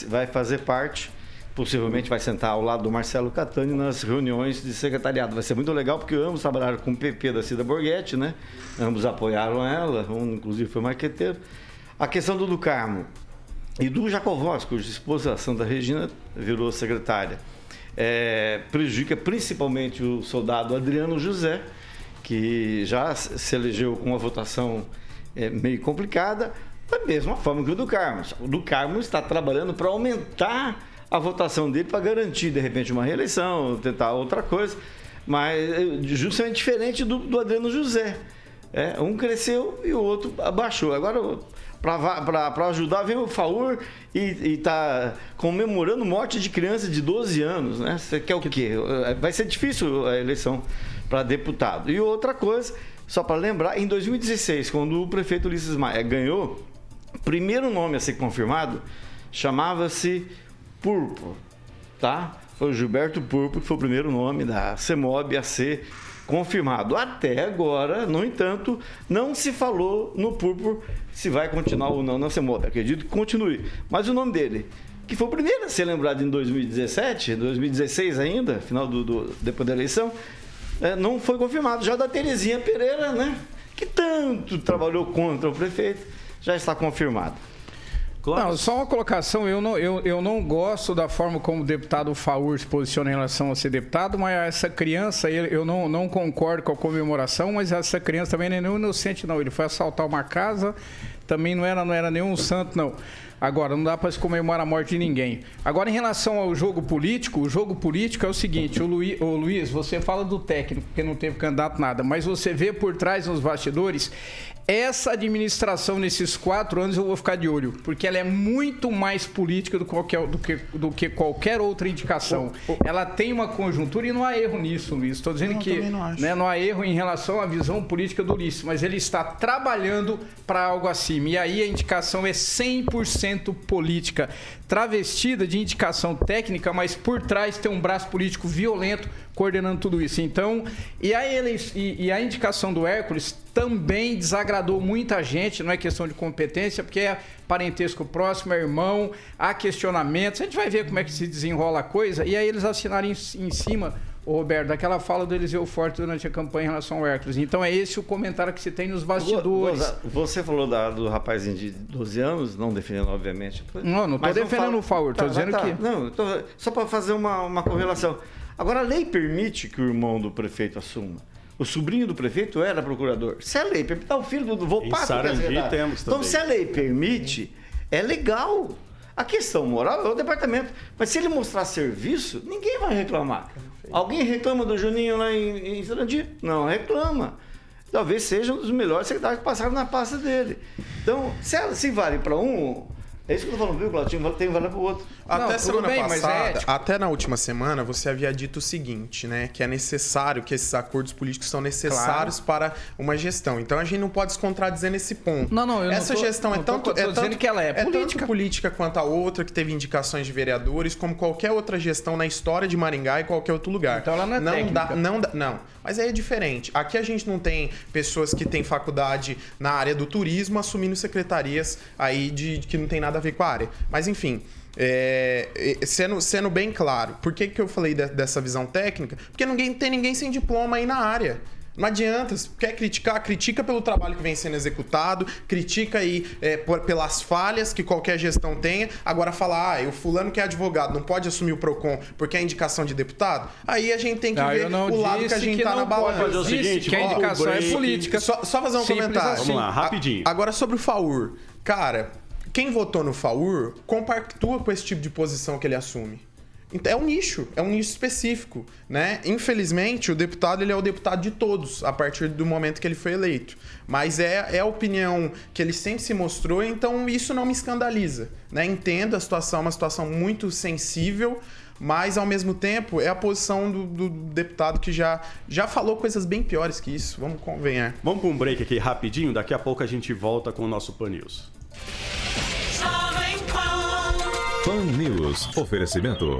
vai fazer parte possivelmente vai sentar ao lado do Marcelo Catani nas reuniões de secretariado. Vai ser muito legal porque ambos trabalharam com o PP da Cida Borghetti, né? Ambos apoiaram ela, um inclusive foi marqueteiro. A questão do do Carmo e do Jacovós, cuja esposa Santa Regina virou secretária, é, prejudica principalmente o soldado Adriano José, que já se elegeu com uma votação é, meio complicada, da mesma forma que o do Carmo. O do Carmo está trabalhando para aumentar a votação dele para garantir, de repente, uma reeleição, tentar outra coisa. Mas eh, justamente diferente do, do Adriano José. É, um cresceu e o outro abaixou. Agora, para ajudar, vem o Faur e está comemorando morte de criança de 12 anos. Né? Você quer o quê? Eh, vai ser difícil a eleição para deputado. E outra coisa, só para lembrar, em 2016, quando o prefeito Ulisses Maia ganhou, o primeiro nome a ser confirmado chamava-se Purpo, tá? Foi o Gilberto Purpo que foi o primeiro nome da CEMOB a ser confirmado. Até agora, no entanto, não se falou no Purpo se vai continuar ou não na CEMOB. Acredito que continue. Mas o nome dele, que foi o primeiro a ser lembrado em 2017, 2016 ainda, final do, do depois da eleição, é, não foi confirmado. Já da Terezinha Pereira, né? Que tanto trabalhou contra o prefeito, já está confirmado. Não, só uma colocação. Eu não, eu, eu não gosto da forma como o deputado Faur se posiciona em relação a ser deputado, mas essa criança, eu não, não concordo com a comemoração, mas essa criança também não é nenhum inocente, não. Ele foi assaltar uma casa, também não era, não era nenhum santo, não. Agora, não dá para se comemorar a morte de ninguém. Agora, em relação ao jogo político, o jogo político é o seguinte: o, Luiz, o Luiz você fala do técnico, que não teve candidato nada, mas você vê por trás nos bastidores, essa administração nesses quatro anos eu vou ficar de olho, porque ela é muito mais política do, qualquer, do, que, do que qualquer outra indicação. Ela tem uma conjuntura e não há erro nisso, Luiz. Estou dizendo não, que não, né, não, há erro em relação à visão política do Ulisses, mas ele está trabalhando para algo acima. E aí a indicação é 100% política, travestida de indicação técnica, mas por trás tem um braço político violento coordenando tudo isso. Então, e a, ele, e, e a indicação do Hércules também desagradou muita gente, não é questão de competência, porque é parentesco próximo, é irmão, há questionamentos. A gente vai ver como é que se desenrola a coisa, e aí eles assinaram em, em cima Roberto, daquela fala do Eliseu Forte durante a campanha em relação ao Hércules. Então é esse o comentário que se tem nos bastidores. Você falou da, do rapazinho de 12 anos, não defendendo, obviamente. Não, não estou defendendo falo... o favor, estou tá, dizendo tá, que. Não, tô... só para fazer uma, uma correlação. Agora, a lei permite que o irmão do prefeito assuma. O sobrinho do prefeito era procurador. Se a lei permite, o filho do Volpato em temos Então, se a lei permite, é legal. A questão moral é o departamento. Mas se ele mostrar serviço, ninguém vai reclamar. Alguém reclama do Juninho lá em, em Sarandi? Não, reclama. Talvez seja um dos melhores secretários que passaram na pasta dele. Então, se, ela, se vale para um, É isso que eu tô falando, viu, Claudio? Tem valer pro outro. Até Não, semana bem, mas passada, é, até na última semana, você havia dito o seguinte, né? Que é necessário, que esses acordos políticos são necessários para uma gestão. Então a gente não pode se contradizer nesse ponto. Não, não, eu não Essa tô- gestão é não tô- tanto. tô é dizendo tanto, que ela é política. tanto política quanto a outra, que teve indicações de vereadores, como qualquer outra gestão na história de Maringá e qualquer outro lugar. Então ela não é não técnica. dá, não dá, não. Mas aí é diferente. Aqui a gente não tem pessoas que têm faculdade na área do turismo assumindo secretarias aí de, de que não tem nada a ver com a área. Mas enfim. é, é, sendo, sendo bem claro, por que, que eu falei de- dessa visão técnica? Porque ninguém tem ninguém sem diploma aí na área. Não adianta, se quer criticar, critica pelo trabalho que vem sendo executado, critica aí é, por- pelas falhas que qualquer gestão tenha. Agora falar, ah, o fulano que é advogado não pode assumir o PROCON porque é indicação de deputado, aí a gente tem que Não, ver o lado que a gente que tá não na pode. balança. Fazer o Disse seguinte, que a pro indicação é política. Só, só fazer um Simples comentário. assim. Vamos lá, rapidinho. A- Agora sobre o FAUR. Cara, quem votou no FAUR compactua com esse tipo de posição que ele assume. Então, é um nicho, é um nicho específico, né? Infelizmente, o deputado ele é o deputado de todos a partir do momento que ele foi eleito. Mas é, é a opinião que ele sempre se mostrou, então isso não me escandaliza, né? Entendo a situação, é uma situação muito sensível, mas ao mesmo tempo é a posição do, do deputado que já, já falou coisas bem piores que isso. Vamos convenhar. Vamos para um break aqui rapidinho, daqui a pouco a gente volta com o nosso Pan News. Pan. News. Oferecimento.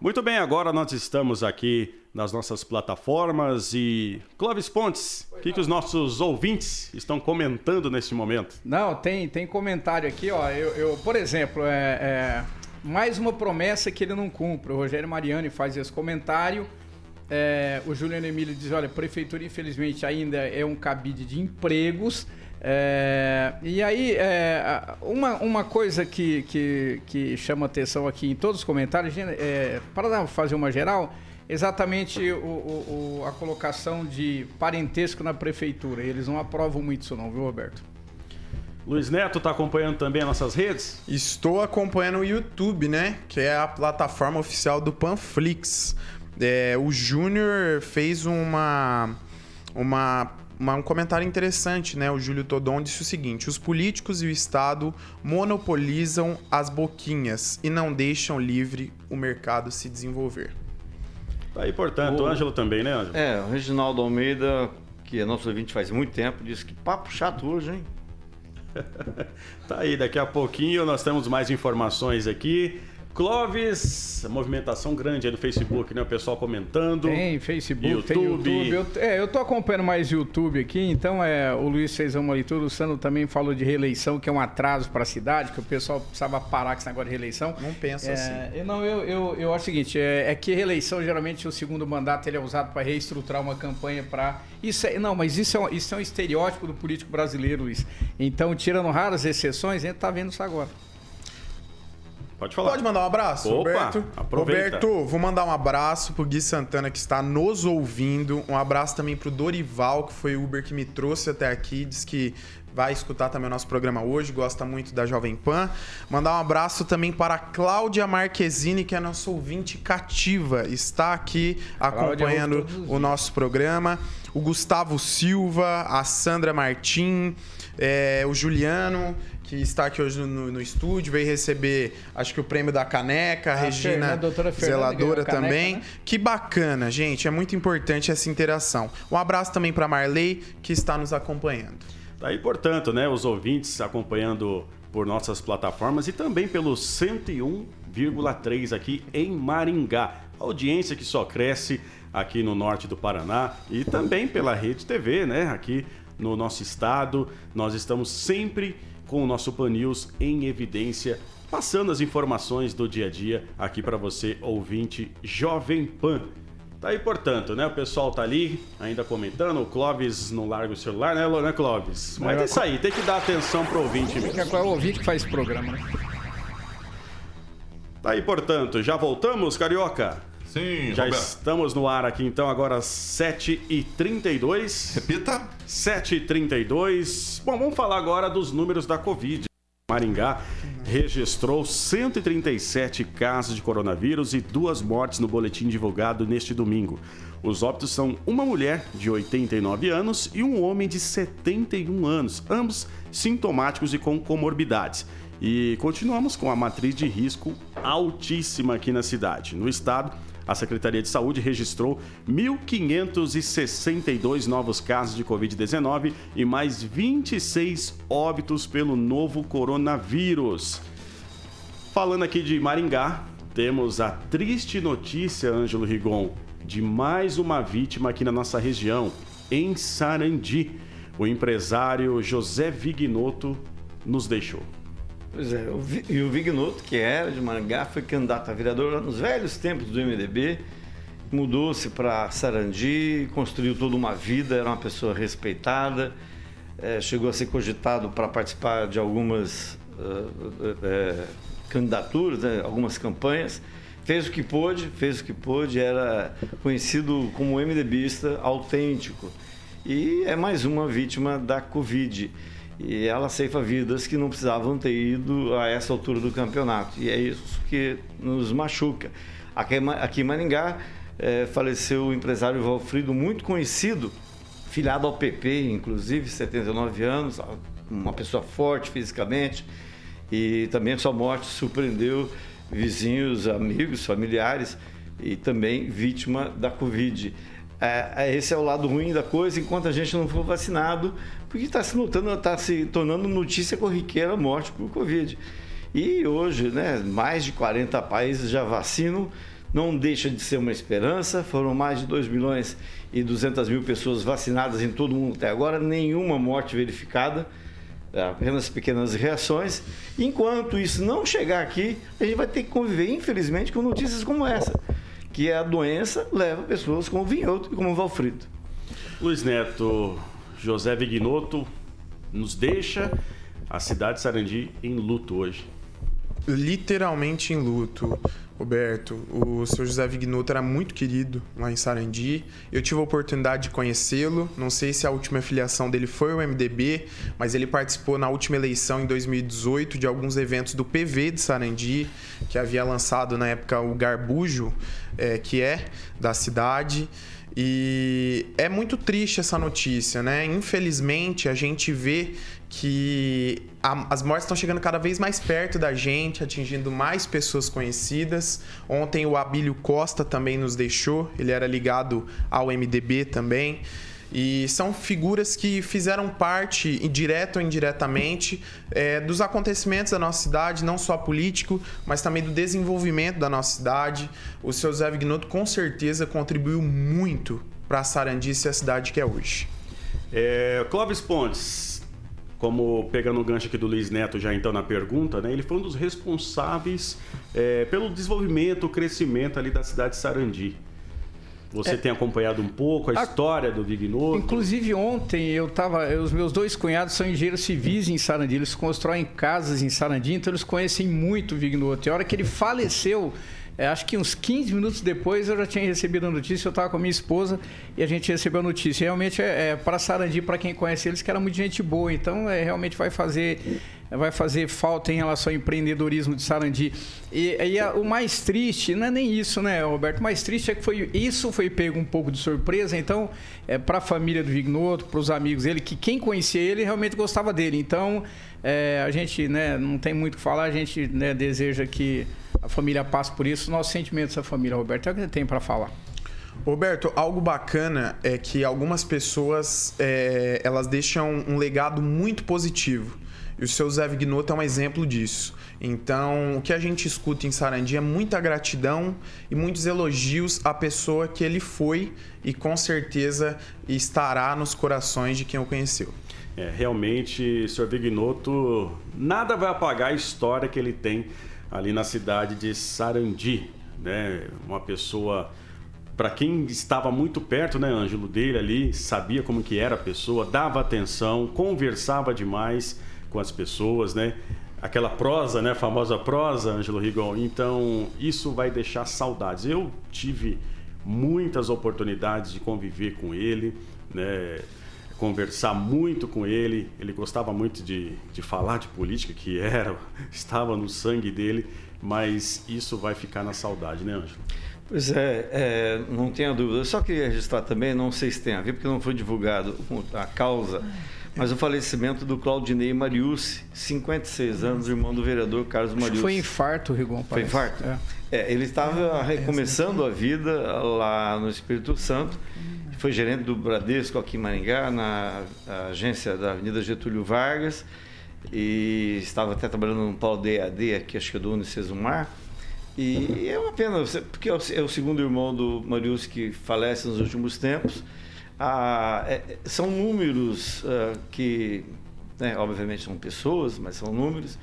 Muito bem, agora nós estamos aqui nas nossas plataformas e Clóvis Pontes, o que, que os nossos ouvintes estão comentando neste momento? Não, tem, tem comentário aqui, ó. Eu, eu, por exemplo, é, é, mais uma promessa que ele não cumpre. O Rogério Mariani faz esse comentário. É, o Juliano Emílio diz: olha, a prefeitura, infelizmente, ainda é um cabide de empregos. É, e aí, é, uma, uma coisa que, que, que chama atenção aqui em todos os comentários, é, para fazer uma geral, exatamente o, o- o- a colocação de parentesco na prefeitura. Eles não aprovam muito isso, não, viu, Roberto? Luiz Neto está acompanhando também as nossas redes? Estou acompanhando o YouTube, né? Que é a plataforma oficial do Panflix. É, o Júnior fez uma, uma, uma- um comentário interessante, né? O Júlio Todon disse o seguinte: os políticos e o Estado monopolizam as boquinhas e não deixam livre o mercado se desenvolver. Tá aí, portanto, o O- Ângelo também, né, Ângelo? É, o Reginaldo Almeida, que é nosso ouvinte faz muito tempo, disse que papo chato hoje, hein? Tá aí, daqui a pouquinho nós temos mais informações aqui. Clóvis, movimentação grande aí no Facebook, né? O pessoal comentando. Tem Facebook, tem YouTube. YouTube. Eu, é, eu tô acompanhando mais YouTube aqui, então é, o Luiz fez uma leitura, o Sandro também falou de reeleição, que é um atraso para a cidade, que o pessoal precisava parar com esse negócio de reeleição. Não pensa É, assim. eu, não, eu, eu, eu acho o seguinte, é, é que reeleição, geralmente, o segundo mandato ele é usado para reestruturar uma campanha para... Isso é, não, mas isso é, um, isso é um estereótipo do político brasileiro, Luiz. Então, tirando raras exceções, a gente tá vendo isso agora. Pode falar. Pode mandar um abraço, Opa, Roberto? aproveita. Roberto, vou mandar um abraço pro Gui Santana que está nos ouvindo. Um abraço também pro Dorival, que foi o Uber que me trouxe até aqui. Diz que vai escutar também o nosso programa hoje, gosta muito da Jovem Pan. Mandar um abraço também para a Cláudia Marquezine, que é nossa ouvinte cativa. Está aqui acompanhando o nosso programa. O Gustavo Silva, a Sandra Martim, é, o Juliano, que está aqui hoje no, no estúdio, veio receber, acho que o prêmio da caneca, a, A Regina, Fernanda- a doutora Fernanda zeladora caneca, também. né? Que bacana, gente, é muito importante essa interação. Um abraço também para Marley, que está nos acompanhando. Tá aí, portanto, né, os ouvintes acompanhando por nossas plataformas e também pelo 101,3 aqui em Maringá. Audiência que só cresce aqui no norte do Paraná e também pela Rede TV, né, aqui no nosso estado. Nós estamos sempre com o nosso Pan News em evidência, passando as informações do dia a dia aqui para você, ouvinte Jovem Pan. Tá aí, portanto, né? O pessoal tá ali ainda comentando. O Clóvis não larga o celular, né, Lô, né Clóvis? Mas é isso aí, tem que dar atenção pro ouvinte Que mesmo. é o ouvinte que faz esse programa, né? Tá aí, portanto, já voltamos, Carioca? Sim, Já Roberto. estamos no ar aqui, então, agora 7h32. Repita. 7h32. Bom, vamos falar agora dos números da Covid. Maringá registrou 137 casos de coronavírus e duas mortes no boletim divulgado neste domingo. Os óbitos são uma mulher de 89 anos e um homem de 71 anos, ambos sintomáticos e com comorbidades. E continuamos com a matriz de risco altíssima aqui na cidade. No estado, a Secretaria de Saúde registrou 1.562 novos casos de Covid-19 e mais 26 óbitos pelo novo coronavírus. Falando aqui de Maringá, temos a triste notícia, Ângelo Rigon, de mais uma vítima aqui na nossa região, em Sarandi. O empresário José Vignoto nos deixou. Pois é, e o Vignoto, que era de Maringá, foi candidato a vereador nos velhos tempos do MDB, mudou-se para Sarandi, construiu toda uma vida, era uma pessoa respeitada, eh, chegou a ser cogitado para participar de algumas eh, eh, candidaturas, né, algumas campanhas, fez o que pôde, fez o que pôde, era conhecido como MDBista autêntico e é mais uma vítima da Covid. E ela ceifa vidas que não precisavam ter ido a essa altura do campeonato. E é isso que nos machuca. Aqui, em Maringá eh, faleceu o empresário Valfrido, muito conhecido, filiado ao PP, inclusive, 79 anos, uma pessoa forte fisicamente. E também sua morte surpreendeu vizinhos, amigos, familiares e também vítima da Covid. É, é, esse é o lado ruim da coisa, enquanto a gente não for vacinado, porque está se está se tornando notícia corriqueira a morte por Covid. E hoje, né, mais de 40 países já vacinam, não deixa de ser uma esperança. Foram mais de 2 milhões e 200 mil pessoas vacinadas em todo o mundo até agora, nenhuma morte verificada apenas pequenas reações. Enquanto isso não chegar aqui, a gente vai ter que conviver, infelizmente, com notícias como essa, que a doença leva pessoas como o Vinhoto e como o Valfrito. Luiz Neto, José Vignoto nos deixa a cidade de Sarandi em luto hoje. literalmente em luto. Roberto, o seu José Vignoto era muito querido lá em Sarandi. Eu tive a oportunidade de conhecê-lo. Não sei se a última filiação dele foi o MDB, mas ele participou na última eleição em 2018 de alguns eventos do PV de Sarandi, que havia lançado na época o Garbujo, eh, que é da cidade. E é muito triste essa notícia, né? Infelizmente, a gente vê que a- as mortes estão chegando cada vez mais perto da gente, atingindo mais pessoas conhecidas. Ontem o Abílio Costa também nos deixou, ele era ligado ao MDB também. E são figuras que fizeram parte, direta ou indiretamente, eh, dos acontecimentos da nossa cidade, não só político, mas também do desenvolvimento da nossa cidade. O seu Zé Vignoto com certeza contribuiu muito para Sarandi ser a cidade que é hoje. É, Clóvis Pontes, como pegando o gancho aqui do Luiz Neto já então na pergunta, né? Ele foi um dos responsáveis é, pelo desenvolvimento, o crescimento ali da cidade de Sarandi. Você tem acompanhado um pouco a, A- história do Vignoto? Inclusive ontem eu tava, eu- os meus dois cunhados são engenheiros civis em Sarandi, eles constroem casas em Sarandi, então eles conhecem muito o Vignoto. E a hora que ele faleceu, é, acho que uns 15 minutos depois eu já tinha recebido a notícia, eu estava com a minha esposa e a gente recebeu a notícia. Realmente é, é para Sarandi, para quem conhece eles, que era muito gente boa, então é, realmente vai fazer vai fazer falta em relação ao empreendedorismo de Sarandi. E, e a- o mais triste, não é nem isso, né, Roberto? O mais triste é que foi isso foi pego um pouco de surpresa. Então, é, para a família do Vignoto, para os amigos dele, que quem conhecia ele realmente gostava dele. Então, é, a gente né, não tem muito o que falar, a gente né, deseja que a família passe por isso. Nossos sentimentos da família, Roberto, é o que você tem para falar. Roberto, algo bacana é que algumas pessoas é, elas deixam um legado muito positivo. E o seu Zé Vignoto é um exemplo disso. Então, o que a gente escuta em Sarandi é muita gratidão e muitos elogios à pessoa que ele foi e com certeza estará nos corações de quem o conheceu. É, realmente, o senhor Vignoto, nada vai apagar a história que ele tem ali na cidade de Sarandi. Né? Uma pessoa, para quem estava muito perto, né, Ângelo, dele ali, sabia como que era a pessoa, dava atenção, conversava demais com as pessoas, né? Aquela prosa, né? A famosa prosa, Ângelo Rigon. Então, isso vai deixar saudades. Eu tive muitas oportunidades de conviver com ele, né? Conversar muito com ele. Ele gostava muito de, de falar de política, que era, estava no sangue dele. mas isso vai ficar na saudade, né, Ângelo? Pois é, é, não tenha dúvida. Eu só queria registrar também, não sei se tem a ver, porque não foi divulgado a causa, mas o falecimento do Claudinei Mariucci, 56 anos, irmão do vereador Carlos Mariucci. foi infarto, Rigon. Foi parece. infarto? É. É, ele estava recomeçando a vida lá no Espírito Santo. Foi gerente do Bradesco aqui em Maringá, na agência da Avenida Getúlio Vargas. E estava até trabalhando no polo DAD, aqui acho que é do Unicesumar. E é uma pena, porque é o, é o segundo irmão do Marius que falece nos últimos tempos. Ah, é- é- são números ah, que, né, obviamente são pessoas, mas são números,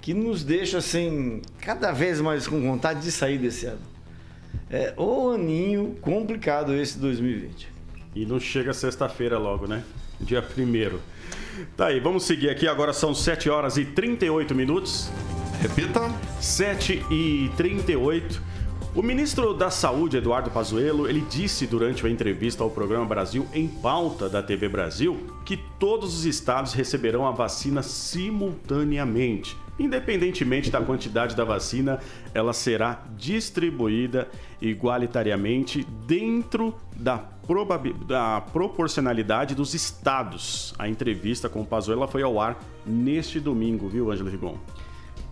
que nos deixam assim, cada vez mais com vontade de sair desse ano. É o aninho complicado esse 2020. E não chega sexta-feira logo, né? Dia primeiro. Tá aí, vamos seguir aqui. Agora são 7 horas e 38 minutos. Repita. 7 e 38. O ministro da Saúde, Eduardo Pazuello, ele disse durante uma entrevista ao programa Brasil em Pauta da TV Brasil que todos os estados receberão a vacina simultaneamente. Independentemente da quantidade da vacina, ela será distribuída igualitariamente dentro da, da proporcionalidade dos estados. A entrevista com o Pazuello foi ao ar neste domingo, viu, Ângelo Rigon?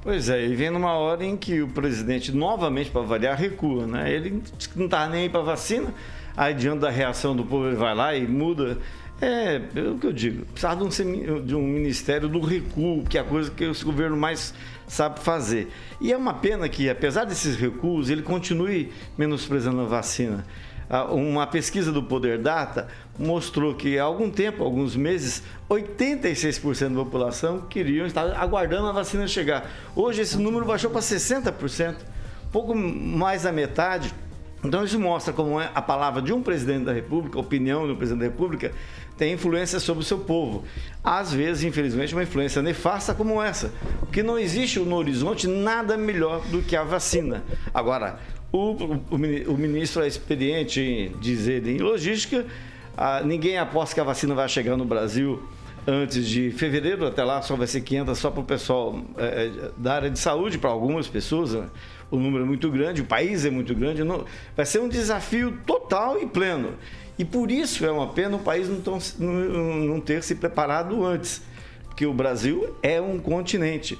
Pois é, e vem numa hora em que o presidente, novamente para variar, recua, né? Ele não está nem aí para vacina, aí diante da reação do povo ele vai lá e muda. É, é o que eu digo, precisava um, de um ministério do recuo, que é a coisa que esse governo mais sabe fazer. E é uma pena que, apesar desses recuos, ele continue menosprezando a vacina. Ah, Uma pesquisa do Poder Data mostrou que há algum tempo, alguns meses, 86% da população queriam estar aguardando a vacina chegar. Hoje esse número baixou para 60%, pouco mais da metade. Então isso mostra como é a palavra de um presidente da República, a opinião do presidente da República, tem influência sobre o seu povo. Às vezes, infelizmente, uma influência nefasta como essa, porque não existe no horizonte nada melhor do que a vacina. Agora, o, o, o ministro é experiente em dizer em logística, ah, ninguém aposta que a vacina vai chegar no Brasil antes de fevereiro, até lá só vai ser 500 só para o pessoal eh, eh, da área de saúde, para algumas pessoas. né? O número é muito grande, o país é muito grande. não- vai ser um desafio total e pleno. E por isso é uma pena o país não, tão- não- não ter se preparado antes. Porque o Brasil é um continente.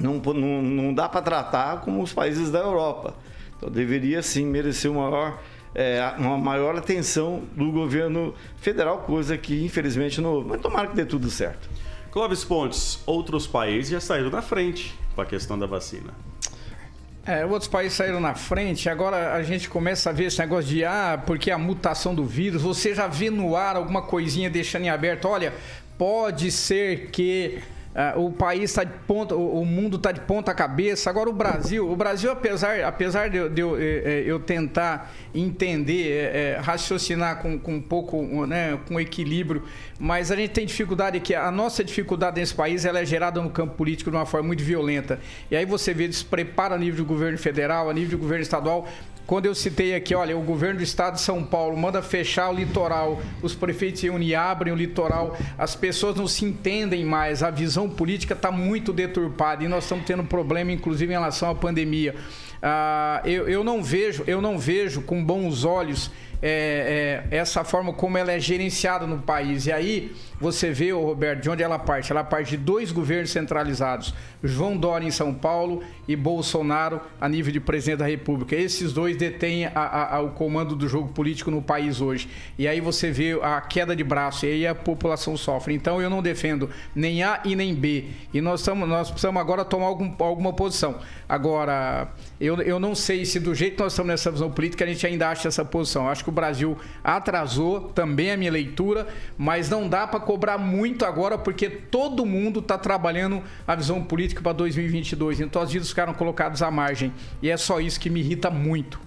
Não, não, não dá para tratar como os países da Europa. Então deveria sim merecer uma maior, eh, uma maior atenção do governo federal, coisa que infelizmente não houve. Mas tomara que dê tudo certo. Clóvis Pontes, outros países já saíram na frente com a questão da vacina. É, outros países saíram na frente, agora a gente começa a ver esse negócio de, ah, porque a mutação do vírus, você já vê no ar alguma coisinha deixando em aberto, olha, pode ser que ah, o país está de ponta, o, o mundo está de ponta cabeça. Agora o Brasil, o Brasil, apesar, apesar de, eu- de eu, eh, eh, eu tentar entender, eh, raciocinar com, com um pouco, né, com equilíbrio, mas a gente tem dificuldade que a nossa dificuldade nesse país ela é gerada no campo político de uma forma muito violenta. E aí você vê despreparo a nível do governo federal, a nível do governo estadual. Quando eu citei aqui, olha, o governo do estado de São Paulo manda fechar o litoral, os prefeitos se unem, abrem o litoral, as pessoas não se entendem mais, a visão política está muito deturpada e nós estamos tendo problema, inclusive, em relação à pandemia. Ah, eu, eu não vejo, eu não vejo com bons olhos é, é, essa forma como ela é gerenciada no país. E aí você vê, Roberto, de onde ela parte? Ela parte de dois governos centralizados: João Dória em São Paulo e Bolsonaro a nível de presidente da República. Esses dois detêm a- a- a- o comando do jogo político no país hoje. E aí você vê a queda de braço e aí a população sofre. Então eu não defendo nem A e nem B. E nós, estamos, nós precisamos agora tomar algum- alguma posição. Agora, eu, eu não sei se do jeito que nós estamos nessa visão política a gente ainda acha essa posição. Eu acho que o Brasil atrasou, também a minha leitura, mas não dá para cobrar muito agora porque todo mundo está trabalhando a visão política para 2022. Então as vidas ficaram colocadas à margem. E é só isso que me irrita muito.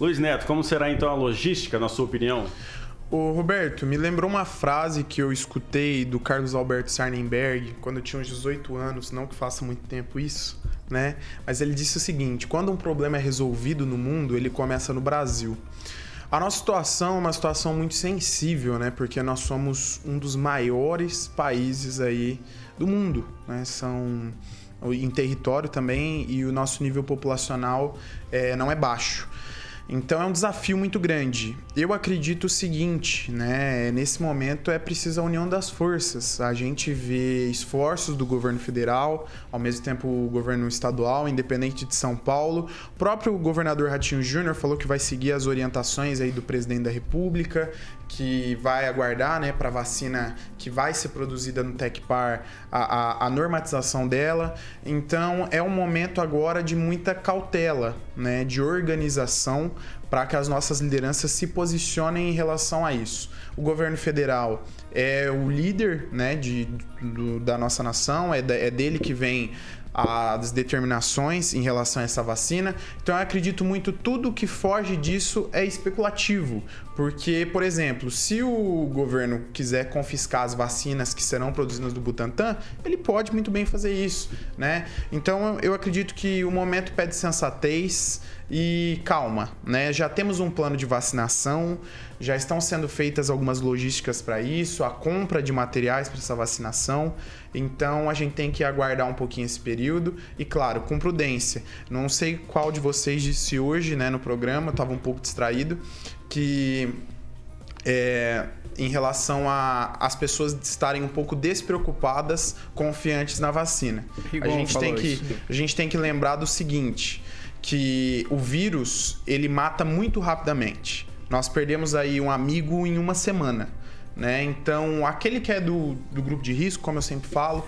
Luiz Neto, como será então a logística, na sua opinião? Ô, Roberto, me lembrou uma frase que eu escutei do Carlos Alberto Sarnenberg quando eu tinha uns 18 anos, não que faça muito tempo isso, né? Mas ele disse o seguinte: quando um problema é resolvido no mundo, ele começa no Brasil. A nossa situação é uma situação muito sensível, né? Porque nós somos um dos maiores países aí do mundo, né? São em território também e o nosso nível populacional é, não é baixo. Então é um desafio muito grande. Eu acredito o seguinte, né? Nesse momento é preciso a união das forças. A gente vê esforços do governo federal, ao mesmo tempo o governo estadual, independente de São Paulo. O próprio governador Ratinho Júnior falou que vai seguir as orientações aí do presidente da República que vai aguardar né, para a vacina que vai ser produzida no Tecpar a, a, a, normatização dela. Então é um momento agora de muita cautela, né, de organização para que as nossas lideranças se posicionem em relação a isso. O governo federal é o líder né, de, do, da nossa nação, é, é dele que vem as determinações em relação a essa vacina. Então eu acredito muito tudo que foge disso é especulativo, porque, por exemplo, se o governo quiser confiscar as vacinas que serão produzidas do Butantan, ele pode muito bem fazer isso, né? Então eu acredito que o momento pede sensatez e calma, né? Já temos um plano de vacinação, já estão sendo feitas algumas logísticas para isso, a compra de materiais para essa vacinação. Então a gente tem que aguardar um pouquinho esse período e, claro, com prudência. Não sei qual de vocês disse hoje, né, no programa, estava um pouco distraído, que é, em relação a as pessoas estarem um pouco despreocupadas, confiantes na vacina. A gente, tem que, a gente tem que lembrar do seguinte que o vírus ele mata muito rapidamente. Nós perdemos aí um amigo em uma semana, né? Então, aquele que é do, do grupo de risco, como eu sempre falo,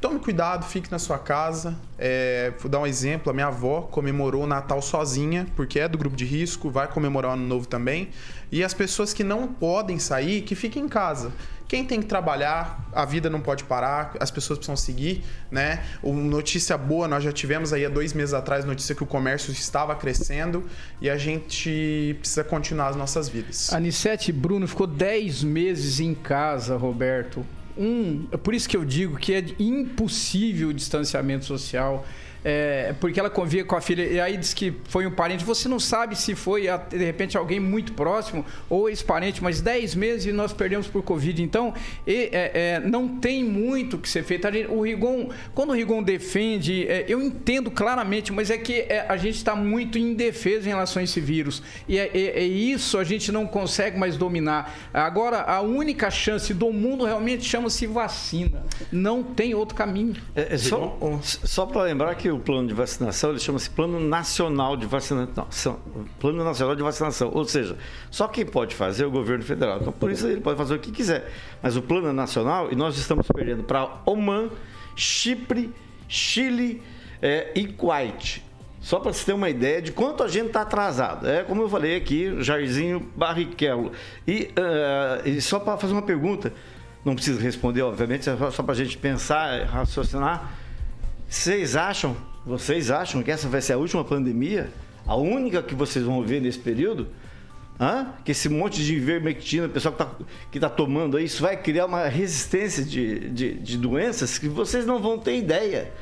tome cuidado, fique na sua casa. É, vou dar um exemplo: a minha avó comemorou o Natal sozinha, porque é do grupo de risco, vai comemorar o Ano Novo também. E as pessoas que não podem sair, que fiquem em casa. Quem tem que trabalhar, a vida não pode parar, as pessoas precisam seguir, né? O notícia boa, nós já tivemos aí há dois meses atrás notícia que o comércio estava crescendo e a gente precisa continuar as nossas vidas. Anissete Bruno ficou 10 meses em casa, Roberto. Um, é por isso que eu digo que é impossível o distanciamento social é, porque ela convia com a filha e aí diz que foi um parente. Você não sabe se foi, de repente, alguém muito próximo ou ex-parente, mas 10 meses e nós perdemos por Covid. Então, e, é, é, não tem muito que ser feito. O Rigon, quando o Rigon defende, é, eu entendo claramente, mas é que é, a gente está muito indefeso em relação a esse vírus. E é, é, isso a gente não consegue mais dominar. Agora, a única chance do mundo realmente chama-se vacina. Não tem outro caminho. só só para lembrar que o plano de vacinação, ele chama-se Plano Nacional de Vacinação. Plano Nacional de Vacinação. Ou seja, só quem pode fazer é o governo federal. Então, por isso ele pode fazer o que quiser. Mas o plano é nacional e nós estamos perdendo para Oman, Chipre, Chile é, e Kuwait. Só para você ter uma ideia de quanto a gente está atrasado. É como eu falei aqui, Jairzinho Barrichello. E, uh, e só para fazer uma pergunta, não precisa responder, obviamente, só para a gente pensar, raciocinar. Vocês acham, vocês acham que essa vai ser a última pandemia? A única que vocês vão ver nesse período? Hã? Que esse monte de ivermectina, o pessoal que está que tá tomando aí, isso vai criar uma resistência de, de, de doenças que vocês não vão ter ideia.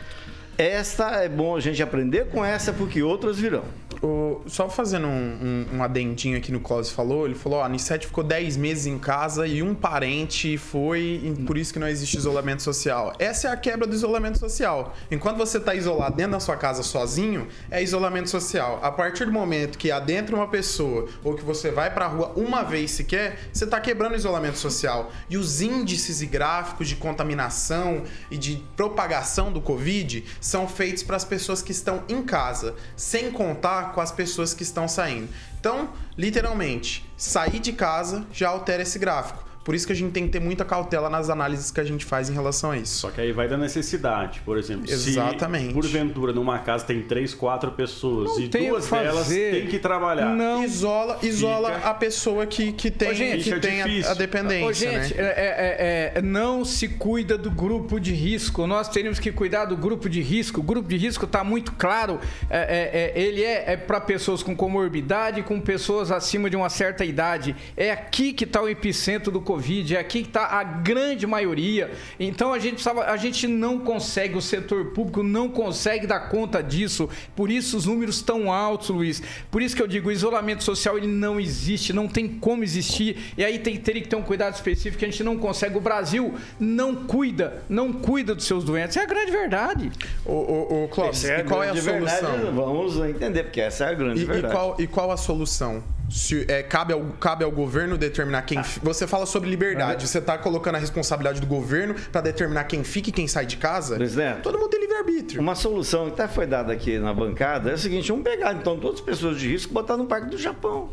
Esta é bom a gente aprender com essa, porque outras virão. O, só fazendo um, um, um, adendinho aqui no Clóvis falou, ele falou, ó, a Anissete ficou 10 meses em casa e um parente foi, e por isso que não existe isolamento social. Essa é a quebra do isolamento social. Enquanto você está isolado dentro da sua casa sozinho, é isolamento social. A partir do momento que adentra uma pessoa ou que você vai para a rua uma vez sequer, você está quebrando o isolamento social. E os índices e gráficos de contaminação e de propagação do Covid são feitos para as pessoas que estão em casa, sem contar com as pessoas que estão saindo. Então, literalmente, sair de casa já altera esse gráfico. Por isso que a gente tem que ter muita cautela nas análises que a gente faz em relação a isso. Só que aí vai da necessidade, por exemplo. Exatamente. Se, porventura, numa casa tem três, quatro pessoas não e duas delas têm que trabalhar. Não. Isola, isola Fica... a pessoa que, que tem, Ô, gente, que tem a, a, dependência. Ô, gente, né? é, é, é, não se cuida do grupo de risco. Nós teríamos que cuidar do grupo de risco. O grupo de risco está muito claro. É, é, é, ele é, é para pessoas com comorbidade, com pessoas acima de uma certa idade. É aqui que está o epicentro do Covid, é aqui que está a grande maioria. Então a gente precisava, a gente não consegue, o setor público não consegue dar conta disso. Por isso os números estão altos, Luiz. Por isso que eu digo, o isolamento social ele não existe, não tem como existir. E aí tem, teria que ter um cuidado específico que a gente não consegue. O Brasil não cuida, não cuida dos seus doentes. É a grande verdade. O, o, o Clóvis, Essa e qual é a grande verdade, solução? vamos entender, porque essa é a grande E, e verdade. qual, e qual a solução? Se, é, cabe, ao, cabe ao governo determinar quem. fi- Você fala sobre liberdade. Você tá colocando a responsabilidade do governo pra determinar quem fica e quem sai de casa? Presidente. Todo mundo tem livre-arbítrio. Uma solução que até foi dada aqui na bancada é o seguinte: vamos pegar então todas as pessoas de risco e botar no Parque do Japão.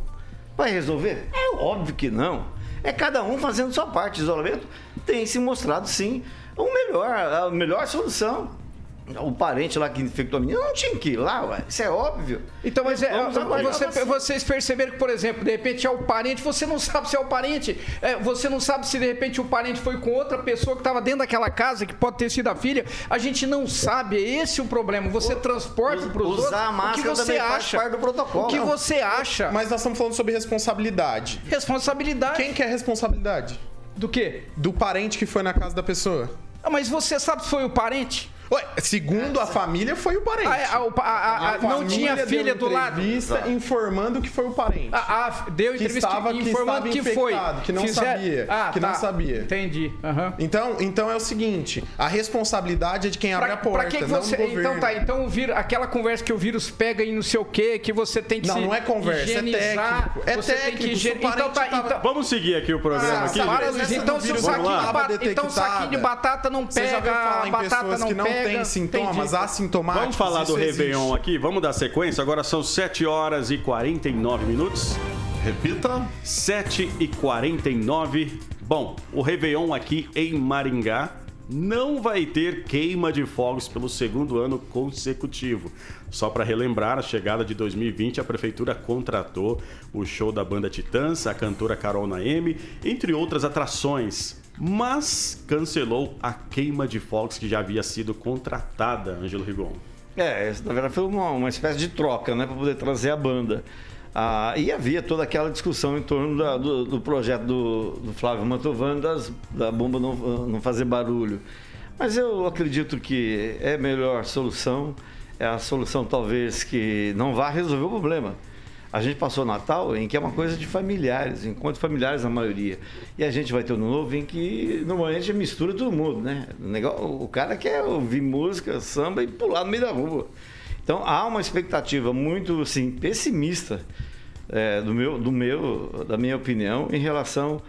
Vai resolver? É óbvio que não. É cada um fazendo sua parte. Isolamento tem se mostrado sim o melhor, a melhor solução. O parente lá que infectou a menina não tinha que ir lá, ué. Isso é óbvio. Então, mas é, você- vocês perceberam que, por exemplo, de repente é o parente, você não sabe se é o parente, é, você não sabe se de repente o parente foi com outra pessoa que estava dentro daquela casa, que pode ter sido a filha. A gente não sabe, é esse o problema. Você transporta para os outros. Usar a o que máscara você acha? parte do protocolo. O que Não. você acha? Mas nós estamos falando sobre responsabilidade. Responsabilidade Quem quer responsabilidade? do quê? Do parente que foi na casa da pessoa. Ah, mas você sabe se foi o parente? Ué, segundo a família, foi o parente. Ah, a- pa- a- a- A não tinha deu filha do lado. entrevista informando que foi o parente. Ah, ah, deu Que entrevista estava- que informando estava que, foi. infectado, que não sabia, que não sabia. Entendi. aham. Então, então é o seguinte, a responsabilidade é de quem abre Pra, a porta, pra que que não você. do governo. Então tá, então o vírus, aquela conversa que o vírus pega e não sei o quê, que você tem que Não, se não é conversa, é higienizar, técnico. É você tem técnico, que se o higienizar. Então tá, tava- então. Vamos seguir aqui o programa Ah, aqui. então o se o saquinho, não de, então, saquinho de batata não pega, a batata não não pega. Têm sintomas assintomáticos? Vamos falar do Isso existe. Réveillon aqui, vamos dar sequência. Agora são 7 horas e 49 minutos. Repita. 7 e 49. Bom, o Réveillon aqui em Maringá não vai ter queima de fogos pelo segundo ano consecutivo. Só para relembrar, a chegada de 2020, a prefeitura contratou o show da banda Titãs, a cantora Carol Naemi, entre outras atrações. Mas cancelou a queima de fogos que já havia sido contratada, Ângelo Rigon. É, na verdade foi uma, uma espécie de troca, né, para poder trazer a banda. Ah, e havia toda aquela discussão em torno da- do, do projeto do, do Flávio Mantovani das, da bomba não, não fazer barulho. Mas eu acredito que é a melhor solução, é a solução talvez que não vá resolver o problema. A gente passou o Natal em que é uma coisa de familiares, encontros familiares na maioria. E a gente vai ter o Ano novo em que normalmente mistura todo mundo, né? O, negócio, o cara quer ouvir música, samba e pular no meio da rua. Então há uma expectativa muito assim, pessimista é, do meu, do meu, da minha opinião em relação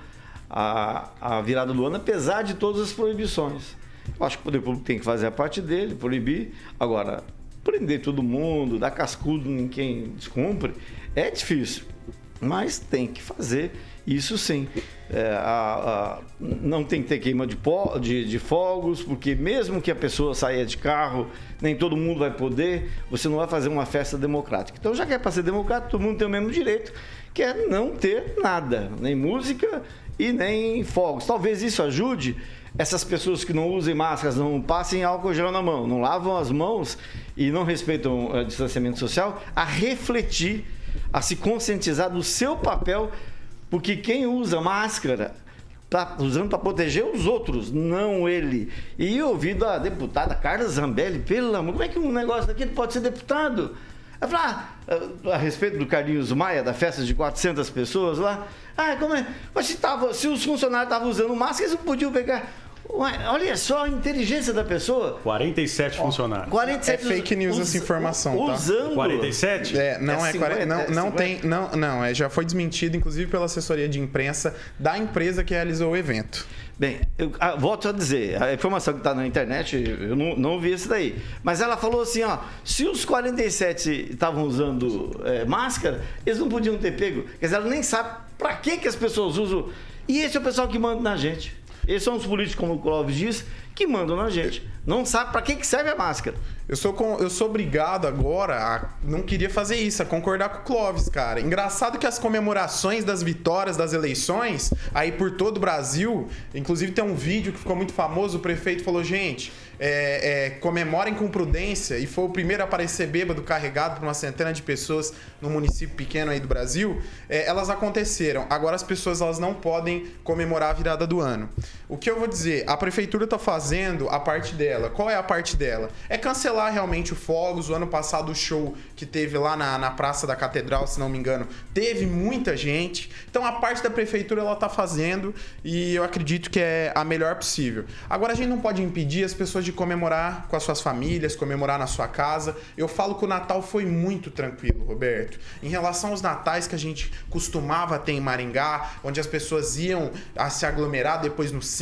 à, à virada do ano, apesar de todas as proibições. Eu acho que o poder público tem que fazer a parte dele, proibir. Agora, prender todo mundo, dar cascudo em quem descumpre, é difícil. Mas tem que fazer isso sim. É, a- a- não tem que ter queima de, pó- de- de fogos, porque mesmo que a pessoa saia de carro, nem todo mundo vai poder, você não vai fazer uma festa democrática. Então, já que é para ser democrático, todo mundo tem o mesmo direito, que é não ter nada, nem música e nem fogos. Talvez isso ajude essas pessoas que não usem máscaras, não passem álcool gel na mão, não lavam as mãos e não respeitam o distanciamento social, a refletir, a se conscientizar do seu papel, porque quem usa máscara está usando para proteger os outros, não ele. E eu ouvi da deputada Carla Zambelli, pelo amor, como é que um negócio daquele pode ser deputado? Ela ah, a respeito do Carlinhos Maia, da festa de 400 pessoas lá, ah, como é? Mas se, tava, se os funcionários estavam usando máscara, eles não podiam pegar. Ué, olha só a inteligência da pessoa. 47 funcionários. 47 É fake news essa informação, tá? Usando. 47? É, não É é, 50, 40, não, é não 50. tem, não, não, é, já foi desmentido inclusive pela assessoria de imprensa da empresa que realizou o evento. Bem, eu ah, volto a dizer, a informação que está na internet, eu não, não vi isso daí. Mas ela falou assim, ó, se os 47 estavam usando é, máscara, eles não podiam ter pego. Quer dizer, ela nem sabe para que, que as pessoas usam. E esse é o pessoal que manda na gente. Esses são os políticos, como o Clóvis diz, que mandam na gente. Não sabe para que, que serve a máscara. Eu sou, com- eu sou obrigado agora a. Não queria fazer isso, a concordar com o Clóvis, cara. Engraçado que as comemorações das vitórias das eleições, aí por todo o Brasil, inclusive tem um vídeo que ficou muito famoso, o prefeito falou, gente. é, é, comemorem com prudência e foi o primeiro a aparecer bêbado carregado por uma centena de pessoas no município pequeno aí do Brasil, é, elas aconteceram. Agora as pessoas elas não podem comemorar a virada do ano. O que eu vou dizer? A prefeitura tá fazendo a parte dela. Qual é a parte dela? É cancelar realmente o Fogos. O ano passado o show que teve lá na, na Praça da Catedral, se não me engano, teve muita gente. Então a parte da prefeitura ela tá fazendo e eu acredito que é a melhor possível. Agora a gente não pode impedir as pessoas de comemorar com as suas famílias, comemorar na sua casa. Eu falo que o Natal foi muito tranquilo, Roberto. Em relação aos natais que a gente costumava ter em Maringá, onde as pessoas iam a se aglomerar depois no centro,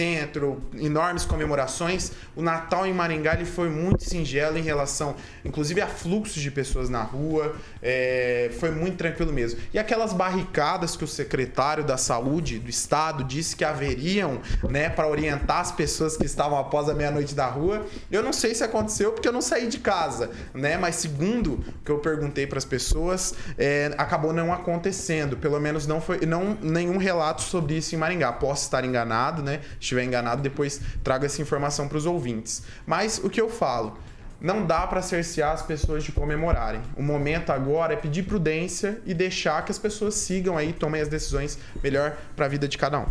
enormes comemorações, o Natal em Maringá ele foi muito singelo em relação, inclusive, a fluxos de pessoas na rua. é, foi muito tranquilo mesmo. E aquelas barricadas que o secretário da Saúde do Estado disse que haveriam, né, para orientar as pessoas que estavam após a meia-noite da rua, eu não sei se aconteceu porque eu não saí de casa, né? Mas segundo o que eu perguntei para as pessoas, é, acabou não acontecendo. Pelo menos não foi não nenhum relato sobre isso em Maringá. Posso estar enganado, né? Estiver enganado, depois trago essa informação para os ouvintes. Mas o que eu falo? Não dá para cercear as pessoas de comemorarem. O momento agora é pedir prudência e deixar que as pessoas sigam aí, tomem as decisões melhor para a vida de cada um.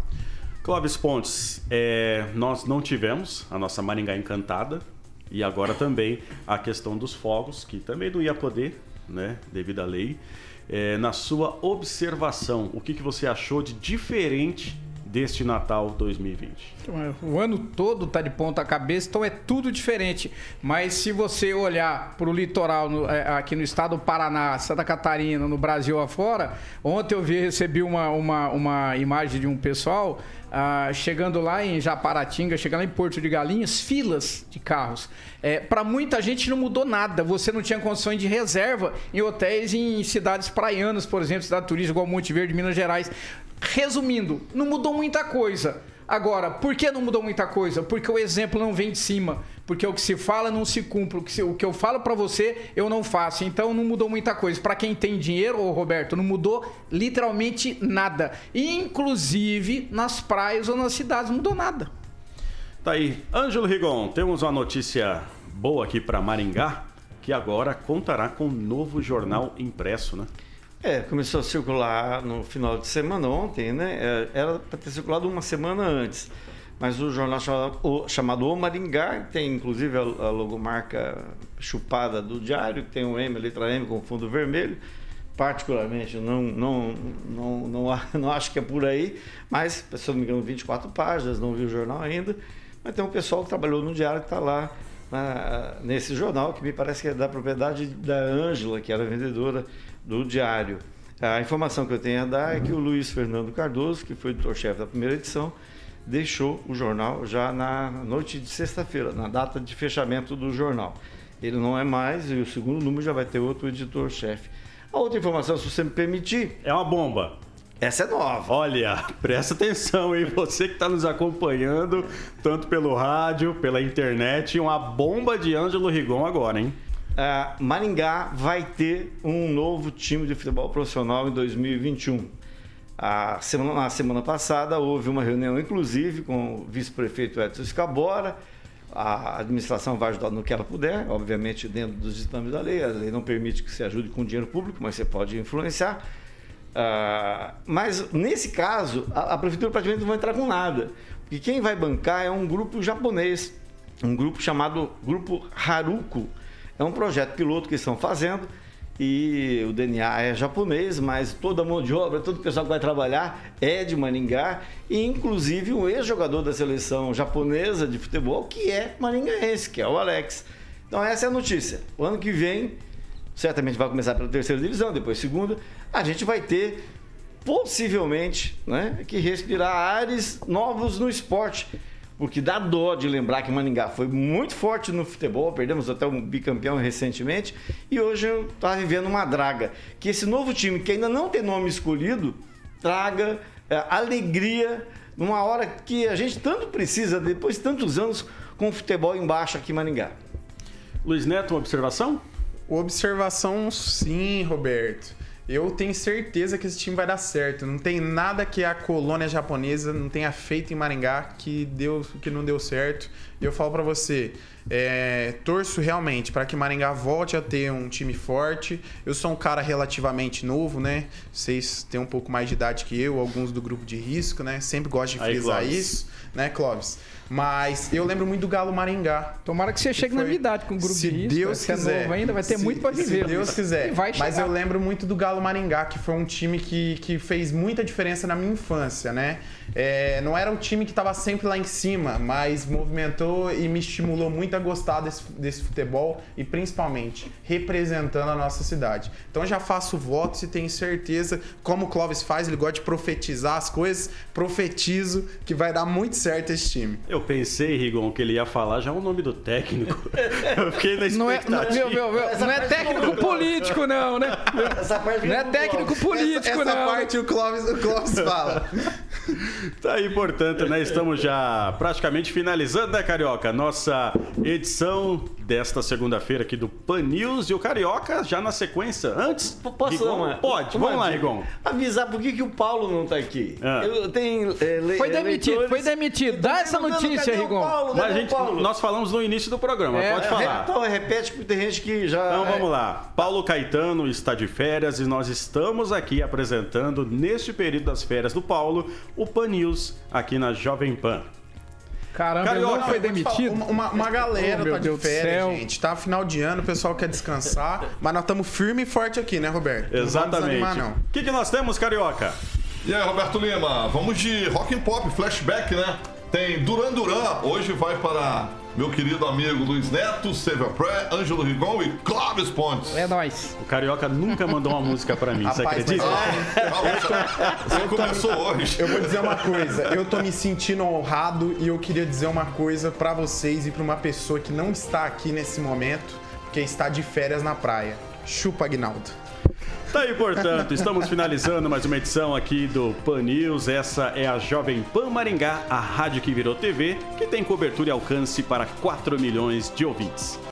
Clóvis Pontes, é, nós não tivemos a nossa Maringá encantada e agora também a questão dos fogos, que também não ia poder, né, devido à lei. É, na sua observação, o que, que você achou de diferente deste Natal 2020? O ano todo tá de ponta cabeça, então é tudo diferente. Mas se você olhar para o litoral no- é, aqui no estado do Paraná, Santa Catarina, no Brasil afora, ontem eu vi, recebi uma, uma, uma imagem de um pessoal ah, chegando lá em Japaratinga, chegando lá em Porto de Galinhas, filas de carros. para muita gente não mudou nada. Você não tinha condições de reserva em hotéis em cidades praianas, por exemplo, cidade turística igual Monte Verde, Minas Gerais. Resumindo, não mudou muita coisa. Agora, por que não mudou muita coisa? Porque o exemplo não vem de cima. Porque o que se fala não se cumpre. O que, se- o que eu falo pra você, eu não faço. Então não mudou muita coisa. Pra quem tem dinheiro, ô Roberto, não mudou literalmente nada. Inclusive nas praias ou nas cidades, não mudou nada. Tá aí, Ângelo Rigon, temos uma notícia boa aqui para Maringá, que agora contará com um novo jornal impresso, né? É, começou a circular no final de semana ontem, né? É, Era para ter circulado uma semana antes. Mas o jornal chamado O, chamado o Maringá, que tem inclusive a, a logomarca chupada do diário, tem um M, a letra M com fundo vermelho. Particularmente, não, não, não, não, não acho que é por aí, mas, se eu não me engano, 24 páginas, não vi o jornal ainda. Mas tem um pessoal que trabalhou no diário que está lá na- nesse jornal, que me parece que é da propriedade da Ângela, que era vendedora do diário. A informação que eu tenho a dar é que o Luiz Fernando Cardoso, que foi editor-chefe da primeira edição, deixou o jornal já na noite de sexta-feira, na data de fechamento do jornal. Ele não é mais e o segundo número já vai ter outro editor-chefe. A outra informação, se você me permitir, É uma bomba. essa é nova. Olha, presta atenção, hein? Você que está nos acompanhando, tanto pelo rádio, pela internet, uma bomba de Ângelo Rigon agora, hein? Ah, Maringá vai ter um novo time de futebol profissional em 2021. A semana, na semana passada houve uma reunião, inclusive, com o vice-prefeito Edson Scabora. A administração vai ajudar no que ela puder, obviamente dentro dos ditames da lei. A lei não permite que você ajude com dinheiro público, mas você pode influenciar. Ah, mas nesse caso, a, a prefeitura praticamente não vai entrar com nada. Porque quem vai bancar é um grupo japonês, um grupo chamado Grupo Haruko. É um projeto piloto que estão fazendo e o DNA é japonês, mas toda a mão de obra, todo o pessoal que vai trabalhar é de Maringá, e inclusive um ex-jogador da seleção japonesa de futebol que é maringaense, que é o Alex. Então essa é a notícia. O ano que vem, certamente vai começar pela terceira divisão, depois segunda, a gente vai ter possivelmente né, que respirar ares novos no esporte. Porque dá dó de lembrar que Maningá foi muito forte no futebol, perdemos até um bicampeão recentemente, e hoje está vivendo uma draga. Que esse novo time, que ainda não tem nome escolhido, traga é, alegria numa hora que a gente tanto precisa, depois de tantos anos, com futebol embaixo aqui em Maringá. Luiz Neto, uma observação? Observação sim, Roberto. Eu tenho certeza que esse time vai dar certo. Não tem nada que a colônia japonesa não tenha feito em Maringá que, deu, que não deu certo. E eu falo pra você, é, torço realmente para que Maringá volte a ter um time forte. Eu sou um cara relativamente novo, né? Vocês têm um pouco mais de idade que eu, alguns do grupo de risco, né? Sempre gosto de Aí, frisar Clóvis. isso, né, Clóvis? Mas eu lembro muito do Galo Maringá. Tomara que você chegue na Foi- minha idade com o grupo se de risco. Deus você quiser. é novo ainda, vai ter Se- muito pra viver. Se Deus quiser. E vai Mas eu lembro muito do Galo Maringá, que foi um time que, que fez muita diferença na minha infância, né? É, não era um time que estava sempre lá em cima, mas movimentou e me estimulou muito a gostar desse, desse futebol e principalmente representando a nossa cidade. Então já faço votos e tenho certeza, como o Clóvis faz, ele gosta de profetizar as coisas, profetizo que vai dar muito certo esse time. Eu pensei, Rigon, que ele ia falar já o nome do técnico. Eu fiquei na Não é, expectativa. não, meu, meu, meu, Essa não é técnico não- político, não, né? Essa parte Não é técnico político, essa, essa não. parte o Clóvis, o Clóvis fala. Tá aí, portanto, né? Estamos já praticamente finalizando, né, Carioca? Nossa edição desta segunda-feira aqui do Pan News e o Carioca já na sequência. Antes, Posso Rigon? uma- Pode, uma vamos lá? Rigon. Avisar por que, que o Paulo não tá aqui. Ah. Eu tenho, é, le- Foi demitido, foi demitido. Dá essa notícia, Rigon. Paulo? Mas a gente, Paulo? nós falamos no início do programa, É, pode é, falar. Então, repete que tem gente que já. Então é, vamos lá. Paulo Caetano está de férias e nós estamos aqui apresentando, neste período das férias do Paulo, o Pan News aqui na Jovem Pan. Caramba, não Carioca, foi te falar, demitido. Uma, uma- uma galera Oh, tá de férias, gente. Tá final de ano, o pessoal quer descansar. mas nós estamos firme e forte aqui, né, Roberto? Exatamente. não. O que, que nós temos, Carioca? E aí, Roberto Lima, vamos de rock and pop, flashback, né? Tem Duran Duran, hoje vai para meu querido amigo Luiz Neto, Save Pré, Ângelo Rigon e Clóvis Pontes. É nóis. O Carioca nunca mandou uma música pra mim, você Rapaz, acredita? mas- Ah, você começou hoje. Eu vou dizer uma coisa, eu tô me sentindo honrado e eu queria dizer uma coisa pra vocês e pra uma pessoa que não está aqui nesse momento, porque está de férias na praia. Chupa, Agnaldo. Tá aí, portanto, estamos finalizando mais uma edição aqui do Pan News. Essa é a Jovem Pan Maringá, a rádio que virou TV, que tem cobertura e alcance para 4 milhões de ouvintes.